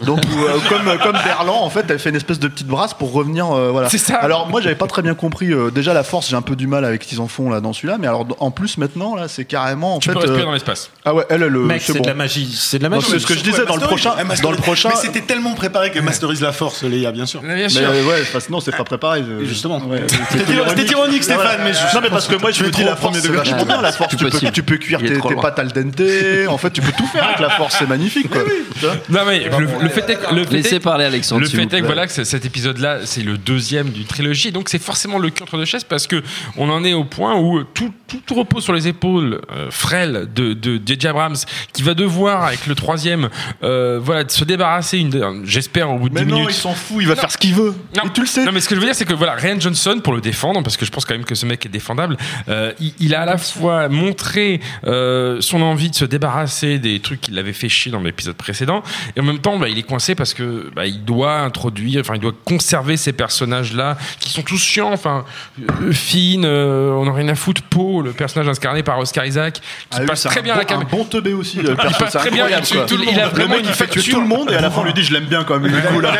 Donc euh, comme comme Berlan en fait elle fait une espèce de petite brasse pour revenir euh, voilà. C'est ça. Alors moi j'avais pas très bien compris euh, déjà la force j'ai un peu du mal avec ce qu'ils en font là dans celui-là mais alors en plus maintenant là c'est carrément en Tu fait peux respirer euh, dans l'espace. ah ouais elle le Mec, c'est bon. de la magie, c'est de la Non, magie. c'est ce que je disais dans le prochain dans le prochain Mais c'était tellement préparé que masterise la force, Léa, bien sûr. Bien mais sûr. euh, ouais enfin, sinon c'est pas préparé euh, Justement. ouais. C'était ironique, Stéphane, mais je- non mais parce que moi je me dis la force c'est vachement bien la force tu peux, possible. tu peux cuire tes, pâtes al dente en fait tu peux tout faire avec la force c'est magnifique quoi Tu vois Non mais le, le fait est que le fait Laissez est- parler Alexandre. Le fait est que voilà que cet épisode-là, c'est le deuxième d'une trilogie, donc c'est forcément le cul entre deux chaises parce que on en est au point où tout, tout, tout repose sur les épaules euh, frêles de de J.J. Abrams, qui va devoir avec le troisième, euh, voilà, de se débarrasser, une, j'espère au bout de mais 10 non minutes. il s'en fout il va Non. faire ce qu'il veut Non. et tu le sais Non, mais ce que je veux dire, c'est que voilà, Ryan Johnson, pour le défendre, parce que je pense quand même que ce mec est défendable, euh, il, il a à la fois montré euh, son envie de se débarrasser des trucs qu'il avait fait chier dans l'épisode précédent, et en même temps, bah, il est coincé parce que bah, il doit introduire, enfin, il doit conserver ces personnages-là qui sont tous chiants. Enfin, euh, Finn, euh, on n'a rien à foutre. Poe, le personnage incarné par Oscar Isaac, qui Ah passe très un bien bon, la caméra. Bon teubé aussi. le perso, passe très bien, il tue tout le. Il a le vraiment mec, une il fait tuer facture. tout le monde et à la fin on lui dit je l'aime bien quand même. Il. Il a-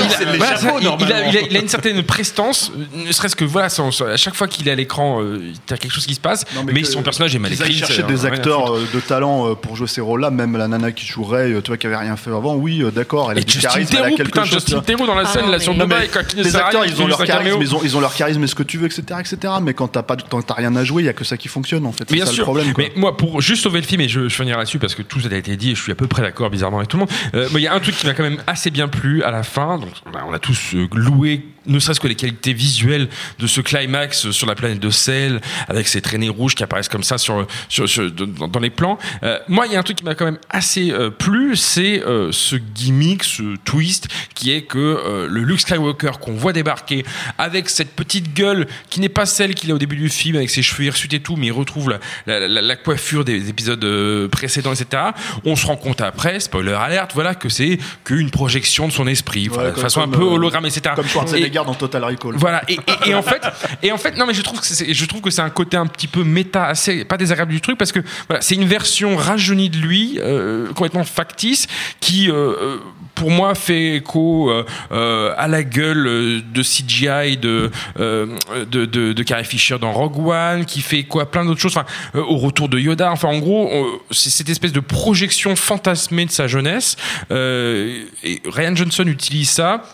il- il a, il a- il a une certaine prestance, ne serait-ce que voilà, à chaque fois qu'il est à l'écran, euh, il y a quelque chose qui se passe, Non, mais, que- son personnage est mal écrit. chercher des acteurs de talent pour jouer ces rôles-là, même la nana qui jouerait, tu vois, qui avait rien fait avant, oui, euh, d'accord, elle a Et du Justin charisme, elle a Theroux, quelque putain, chose. Justin. Theroux dans la Ah scène non, là sur mais- Dubaï, quand il les acteurs, ils il ont leur charisme, ils ont, ils ont leur charisme, et ce que tu veux, etc., etc. Mais quand t'as pas, quand t'as rien à jouer, il y a que ça qui fonctionne en fait. C'est ça sûr, le problème. quoi. mais moi pour juste sauver le film et je, je finirai là-dessus parce que tout ça a été dit et je suis à peu près d'accord bizarrement avec tout le monde. Euh, mais il y a un truc qui m'a quand même assez bien plu à la fin. Donc on a, on a tous euh, loué, ne serait-ce que les qualités visuelles de ce climax sur la planète de sel avec ces traînées rouges qui apparaissent comme ça sur, sur, sur- dans, les plans. Euh, moi, il y a un truc qui m'a quand même assez euh, plu, c'est euh, ce gimmick, ce twist qui est que euh, le Luke Skywalker qu'on voit débarquer avec cette petite gueule qui n'est pas celle qu'il a au début du film avec ses cheveux hirsutes et tout, mais il retrouve la, la- la- la coiffure des épisodes euh, précédents, etc. On se rend compte après, spoiler alerte, voilà que c'est qu'une projection de son esprit, enfin, de façon un peu euh, hologramme, etc. Comme Et- Dans Total Recall. voilà et, en fait et en fait non mais je trouve que c'est je trouve que c'est un côté un petit peu méta assez pas désagréable du truc parce que voilà c'est une version rajeunie de lui euh, complètement factice qui euh, euh, pour moi fait écho à la gueule de CGI de, de, Carrie Fisher dans Rogue One qui fait écho à plein d'autres choses enfin au retour de Yoda enfin en gros c'est cette espèce de projection fantasmée de sa jeunesse et Ryan Johnson utilise ça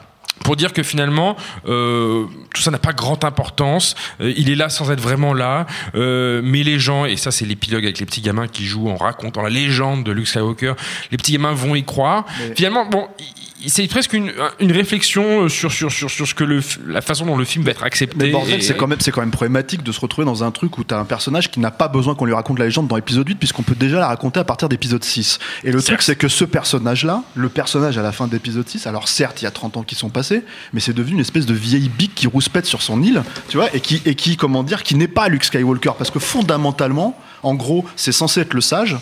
pour dire que finalement euh, tout ça n'a pas grande importance. Euh, il est là sans être vraiment là, euh, mais les gens et ça c'est l'épilogue avec les petits gamins qui jouent en racontant la légende de Luke Skywalker. Les petits gamins vont y croire. Finalement, bon. C'est presque une, une réflexion sur, sur, sur, sur ce que le, la façon dont le film va être accepté. Mais c'est quand, même, c'est quand même problématique de se retrouver dans un truc où t'as un personnage qui n'a pas besoin qu'on lui raconte la légende dans l'épisode 8, puisqu'on peut déjà la raconter à partir d'épisode 6. Et le truc, c'est que ce personnage-là, le personnage à la fin d'épisode 6, alors certes, il y a 30 ans qui sont passés, mais c'est devenu une espèce de vieille bique qui rouspète sur son île, tu vois, et qui, et qui comment dire, qui n'est pas Luke Skywalker. Parce que fondamentalement, en gros, c'est censé être le sage.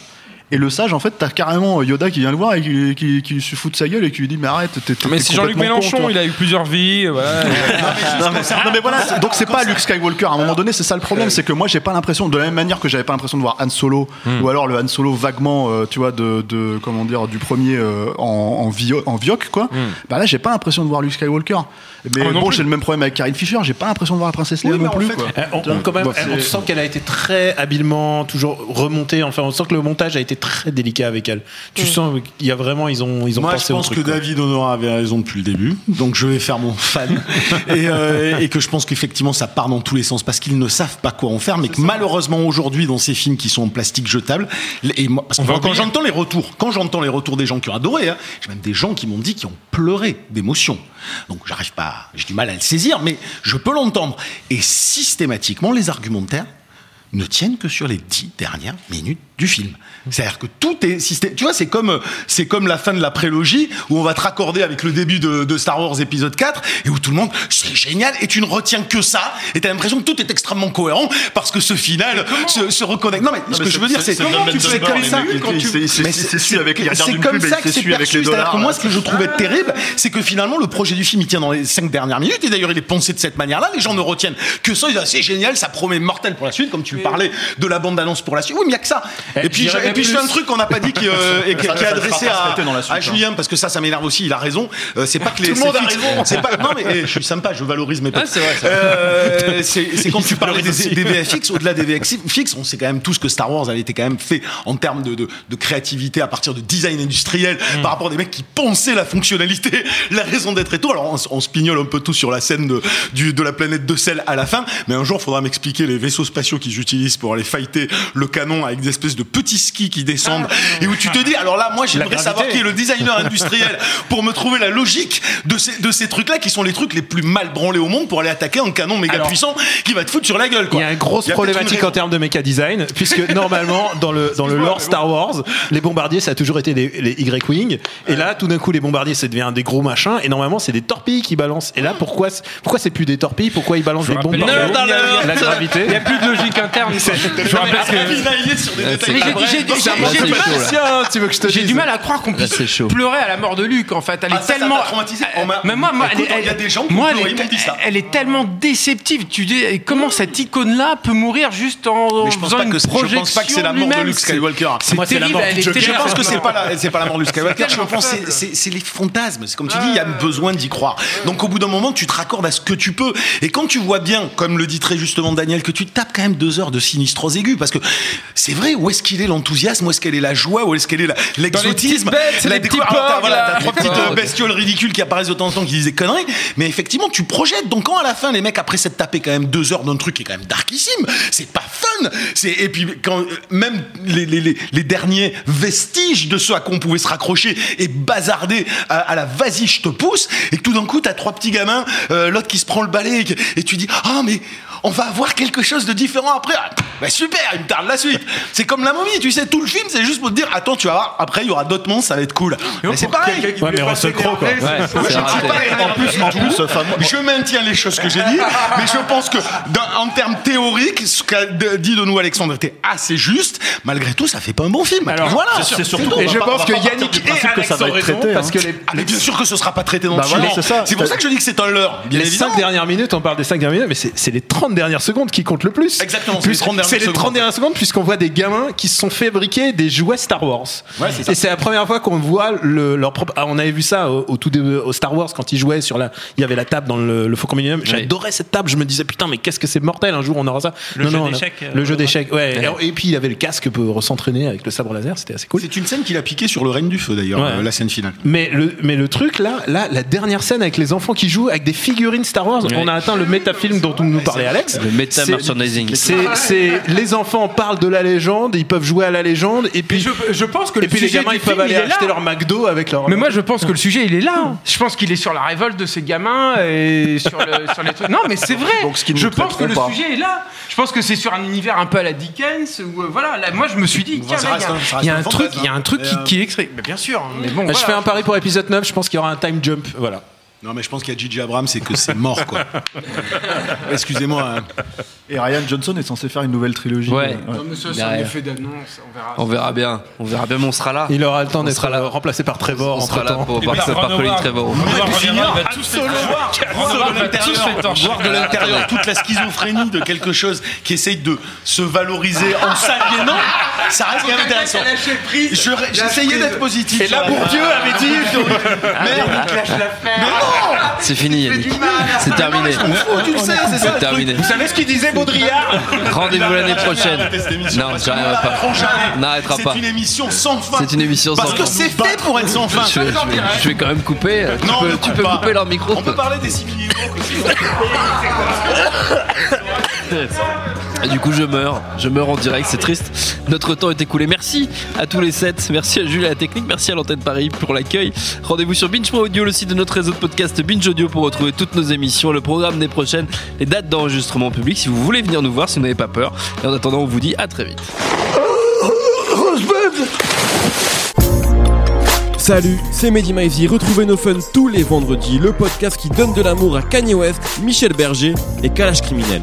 Et le sage, en fait, t'as carrément Yoda qui vient le voir et qui, qui, qui se fout de sa gueule et qui lui dit Mais arrête, t'es. Mais c'est Jean-Luc con, Mélenchon, il a eu plusieurs vies. voilà. non, mais, non, mais voilà, donc c'est pas Luke Skywalker. À un moment donné, c'est ça le problème, c'est que moi j'ai pas l'impression, de la même manière que j'avais pas l'impression de voir Han Solo, ou alors le Han Solo vaguement, euh, tu vois, de, de comment dire, du premier euh, en, en, vio- en vioc, quoi. Bah là, j'ai pas l'impression de voir Luke Skywalker. Mais Ah, non bon, j'ai le même problème avec Carrie Fisher. J'ai pas l'impression de voir la princesse Oui, mais non en plus. fait, quoi. Euh, on, on- quand même, Bon, on c'est- sent qu'elle a été très habilement toujours remontée. Enfin, on sent que le montage a été très délicat avec elle. Tu sens qu'il y a vraiment, ils ont, ils ont Moi, pensé je au pense truc. que quoi. David Honora avait raison depuis le début, donc je vais faire mon fan et, euh, et que je pense qu'effectivement ça part dans tous les sens parce qu'ils ne savent pas quoi en faire, mais que malheureusement aujourd'hui dans ces films qui sont en plastique jetable, et moi, parce que quand j'entends les retours, quand j'entends les retours des gens qui ont adoré, hein, j'ai même des gens qui m'ont dit qui ont pleuré d'émotion. Donc j'arrive pas, j'ai du mal à le saisir, mais je peux l'entendre. Et systématiquement les argumentaires ne tiennent que sur les dix dernières minutes du film. C'est-à-dire que tout est système. Tu vois, c'est comme c'est comme la fin de la prélogie où on va te raccorder avec le début de, de Star Wars épisode 4 et où tout le monde c'est génial et tu ne retiens que ça et t'as l'impression que tout est extrêmement cohérent parce que ce final se, se reconnecte. Non mais ce que je veux dire c'est comment tu fais comme ça quand tu- c'est- su avec les c'est comme ça que c'est perçu. C'est-à-dire que moi, ce que je trouvais terrible, c'est que finalement, le projet du film, il tient dans les cinq dernières minutes. Et d'ailleurs, il est pensé de cette manière-là. Les gens ne retiennent que ça. Ils disent, ah, c'est génial, ça promet mortel pour la suite, comme tu parlais de la bande-annonce pour la suite. Oui, mais il n'y a que ça. Et puis, j'irais je, et puis je plus. fais un truc qu'on n'a pas dit qui, euh, et qui, Ça, qui est ça adressé à, suite, à hein. Julien, parce que ça, ça m'énerve aussi. Il a raison. Euh, c'est pas que les. Tout le monde a raison. C'est pas. Non, mais eh, je suis sympa, je valorise mes potes. Ah, c'est vrai. Euh, c'est quand tu parlais des, des VFX, au-delà des VFX, on sait quand même tous que Star Wars avait été quand même fait en termes de, de, de créativité à partir de design industriel Mm. par rapport à des mecs qui pensaient la fonctionnalité, la raison d'être et tout. Alors on, on se pignole un peu tous sur la scène de, du, de la planète de sel à la fin, mais un jour il faudra m'expliquer les vaisseaux spatiaux qu'ils utilisent pour aller fighter le canon avec des espèces de petits skis qui descendent et où tu te dis alors là moi j'aimerais savoir qui est le designer industriel pour me trouver la logique de ces, de ces trucs là qui sont les trucs les plus mal branlés au monde pour aller attaquer un canon méga Alors, puissant qui va te foutre sur la gueule Il y a une grosse a problématique une en termes de méca design, puisque normalement, dans le, dans le lore Star Wars, les bombardiers, ça a toujours été les, les Y-Wing. Et là, tout d'un coup, les bombardiers, ça devient des gros machins. Et normalement, c'est des torpilles qui balancent. Et là, pourquoi, c'est- pourquoi c'est plus des torpilles? Pourquoi ils balancent des bombes par La gravité. Il n'y a plus de logique interne. Je rappelle que J'ai- du mal- chaud, là. Tiens, tu veux que je te J'ai dise du mal à croire qu'on puisse pleurer à la mort de Luc. En fait, elle Ah, est tellement. Mais moi, elle, est- il y a des gens qui moi, ont elle, pleuré, est, ils m'ont dit ça. elle est tellement déceptive. Tu dis et comment cette icône-là peut mourir juste en Mais je pense faisant pas une que je projection pense pas que c'est la mort de. Luke Skywalker. C'est Moi, c'est la mort est. Je pense que c'est pas la, c'est pas la mort de Luke Skywalker. Je pense que c'est- les fantasmes. C'est comme tu dis, il y a besoin d'y croire. Donc au bout d'un moment, tu te raccordes à ce que tu peux. Et quand tu vois bien, comme le dit très justement Daniel, que tu tapes quand même deux heures de sinistrose aiguë, parce que c'est vrai, où est-ce qu'il est l'enthousiasme, où est-ce qu'elle est la joie, où est-ce qu'elle est la- l'exotisme, la petits découverte. Porcs, voilà, là, t'as trois petites euh, bestioles ridicules qui apparaissent de temps en temps qui disent des conneries. Mais effectivement, tu projettes. Donc quand à la fin, les mecs après s'être tapé quand même deux heures d'un truc qui est quand même darkissime, c'est pas fun. C'est et puis quand euh, même les, les, les, les derniers vestiges de ce à quoi on pouvait se raccrocher et bazarder à, à la vas-y je te pousse et que tout d'un coup t'as trois petits gamins, euh, l'autre qui se prend le balai et, et tu dis ah mais on va avoir quelque chose de différent après. Ah, bah super, il me tarde la suite. C'est comme la momie, tu sais, tout le film, c'est juste pour te dire, attends, tu vas voir, après il y aura d'autres monstres, ça va être cool. Mais c'est pareil. Ouais, mais Russell Crowe, quoi. Ouais, c'est raté. En plus, en plus, enfin, moi- Je maintiens les choses que j'ai dit, mais je pense que dans- en termes théoriques, ce qu'a dit de nous Alexandre était assez juste. Malgré tout, ça fait pas un bon film. Alors, voilà. c'est surtout. Et je pense que Yannick et que ça va être traité. parce hein. que les, Ah, mais bien sûr que ce sera pas traité dans Bah le film. c'est ça. C'est pour ça que je dis que c'est un leurre. Bien les évidemment. 5 dernières minutes, on parle des 5 dernières minutes, mais c'est les les 30 dernières secondes qui comptent le plus. Exactement, c'est les Puisque- 30 dernières C'est les secondes. 30 dernières secondes, puisqu'on voit des gamins qui se sont fabriqués des jouets Star Wars. Ouais, c'est ça. Et c'est la première fois qu'on voit le, leur propre. Ah, on avait vu ça au, au tout début au Star Wars quand ils jouaient sur la. Il y avait la table dans le, le Faucon Millennium. J'adorais cette table. Je me disais putain, mais qu'est-ce que c'est mortel. Un jour on aura ça. Le jeu d'échecs, euh, Le jeu d'échecs. Ouais. Et, et puis il avait le casque pour s'entraîner avec le sabre laser. C'était assez cool. C'est une scène qu'il a piqué sur le règne du feu d'ailleurs, Ouais. euh, la scène finale. Mais le, mais le truc là, là, la dernière scène avec les enfants qui jouent avec des figurines Star Wars, Ouais. on a atteint le métafilm dont nous parlait Alex. Le méta merchandising. C'est, c'est les enfants parlent de la légende, ils peuvent jouer à la légende, et puis je, je pense que et le puis les gamins du ils peuvent film, aller il acheter là. leur McDo avec leur. Mais moi, je pense que le sujet, il est là. Je pense qu'il est sur la révolte de ces gamins et sur, le- sur les trucs. Non, mais c'est vrai. Donc, ce qui ne je pense que le pas. sujet est là. Je pense que c'est sur un univers un peu à la Dickens. Où, euh, voilà, là, moi, je me suis dit, tiens, il y a- un- truc, il y a un truc hein. qui, est extrait. Mais bien sûr. Mais bon, Bah, Je fais un pari pour épisode 9, je pense qu'il y aura un time jump. Voilà. Non, mais je pense qu'il y a Gigi Abrams, c'est que c'est mort, quoi. Excusez-moi. hein. Et Ryan Johnson est censé faire une nouvelle trilogie. Ouais. Euh, Non, mais ça, c'est un Derrière. effet d'annonce. On verra. On verra bien. On verra bien, mais on sera là. Il aura le temps On d'être sera là. euh, remplacé par Trevor On sera là pour par, puis, par Colin les voir. Les torcher. voir de l'intérieur toute la schizophrénie de quelque chose qui essaye de se valoriser en s'aliénant, ça reste quand même intéressant. Je- J'essayais d'être positif. Et là, Bourdieu avait dit. C'est fini, Yannick. C'est terminé. tu le sais, c'est ça. Terminé. Vous savez ce qu'il disait Baudrillard Rendez-vous l'année prochaine. Non, parce qu'on pas. On n'arrêtera pas. C'est une émission sans fin. C'est une émission Parce sans que fin. c'est fait pour être sans fin. Je vais, je vais- je vais quand même couper. Tu Non, peux, ne tu coupe peux pas. couper leur micro. On peut parler des simili aussi. Du coup, je meurs. Je meurs en direct, c'est triste. Notre temps est écoulé. Merci à tous les sept. Merci à Jules à la technique. Merci à l'antenne Paris pour l'accueil. Rendez-vous sur Binge.audio, le site de notre réseau de podcast Binge Audio pour retrouver toutes nos émissions, le programme des prochaines, les dates d'enregistrement public si vous voulez venir nous voir, si vous n'avez pas peur. Et en attendant, on vous dit à très vite. Salut, c'est Mehdi Maizy. Retrouvez nos fun tous les vendredis, le podcast qui donne de l'amour à Kanye West, Michel Berger et Kalash Criminel.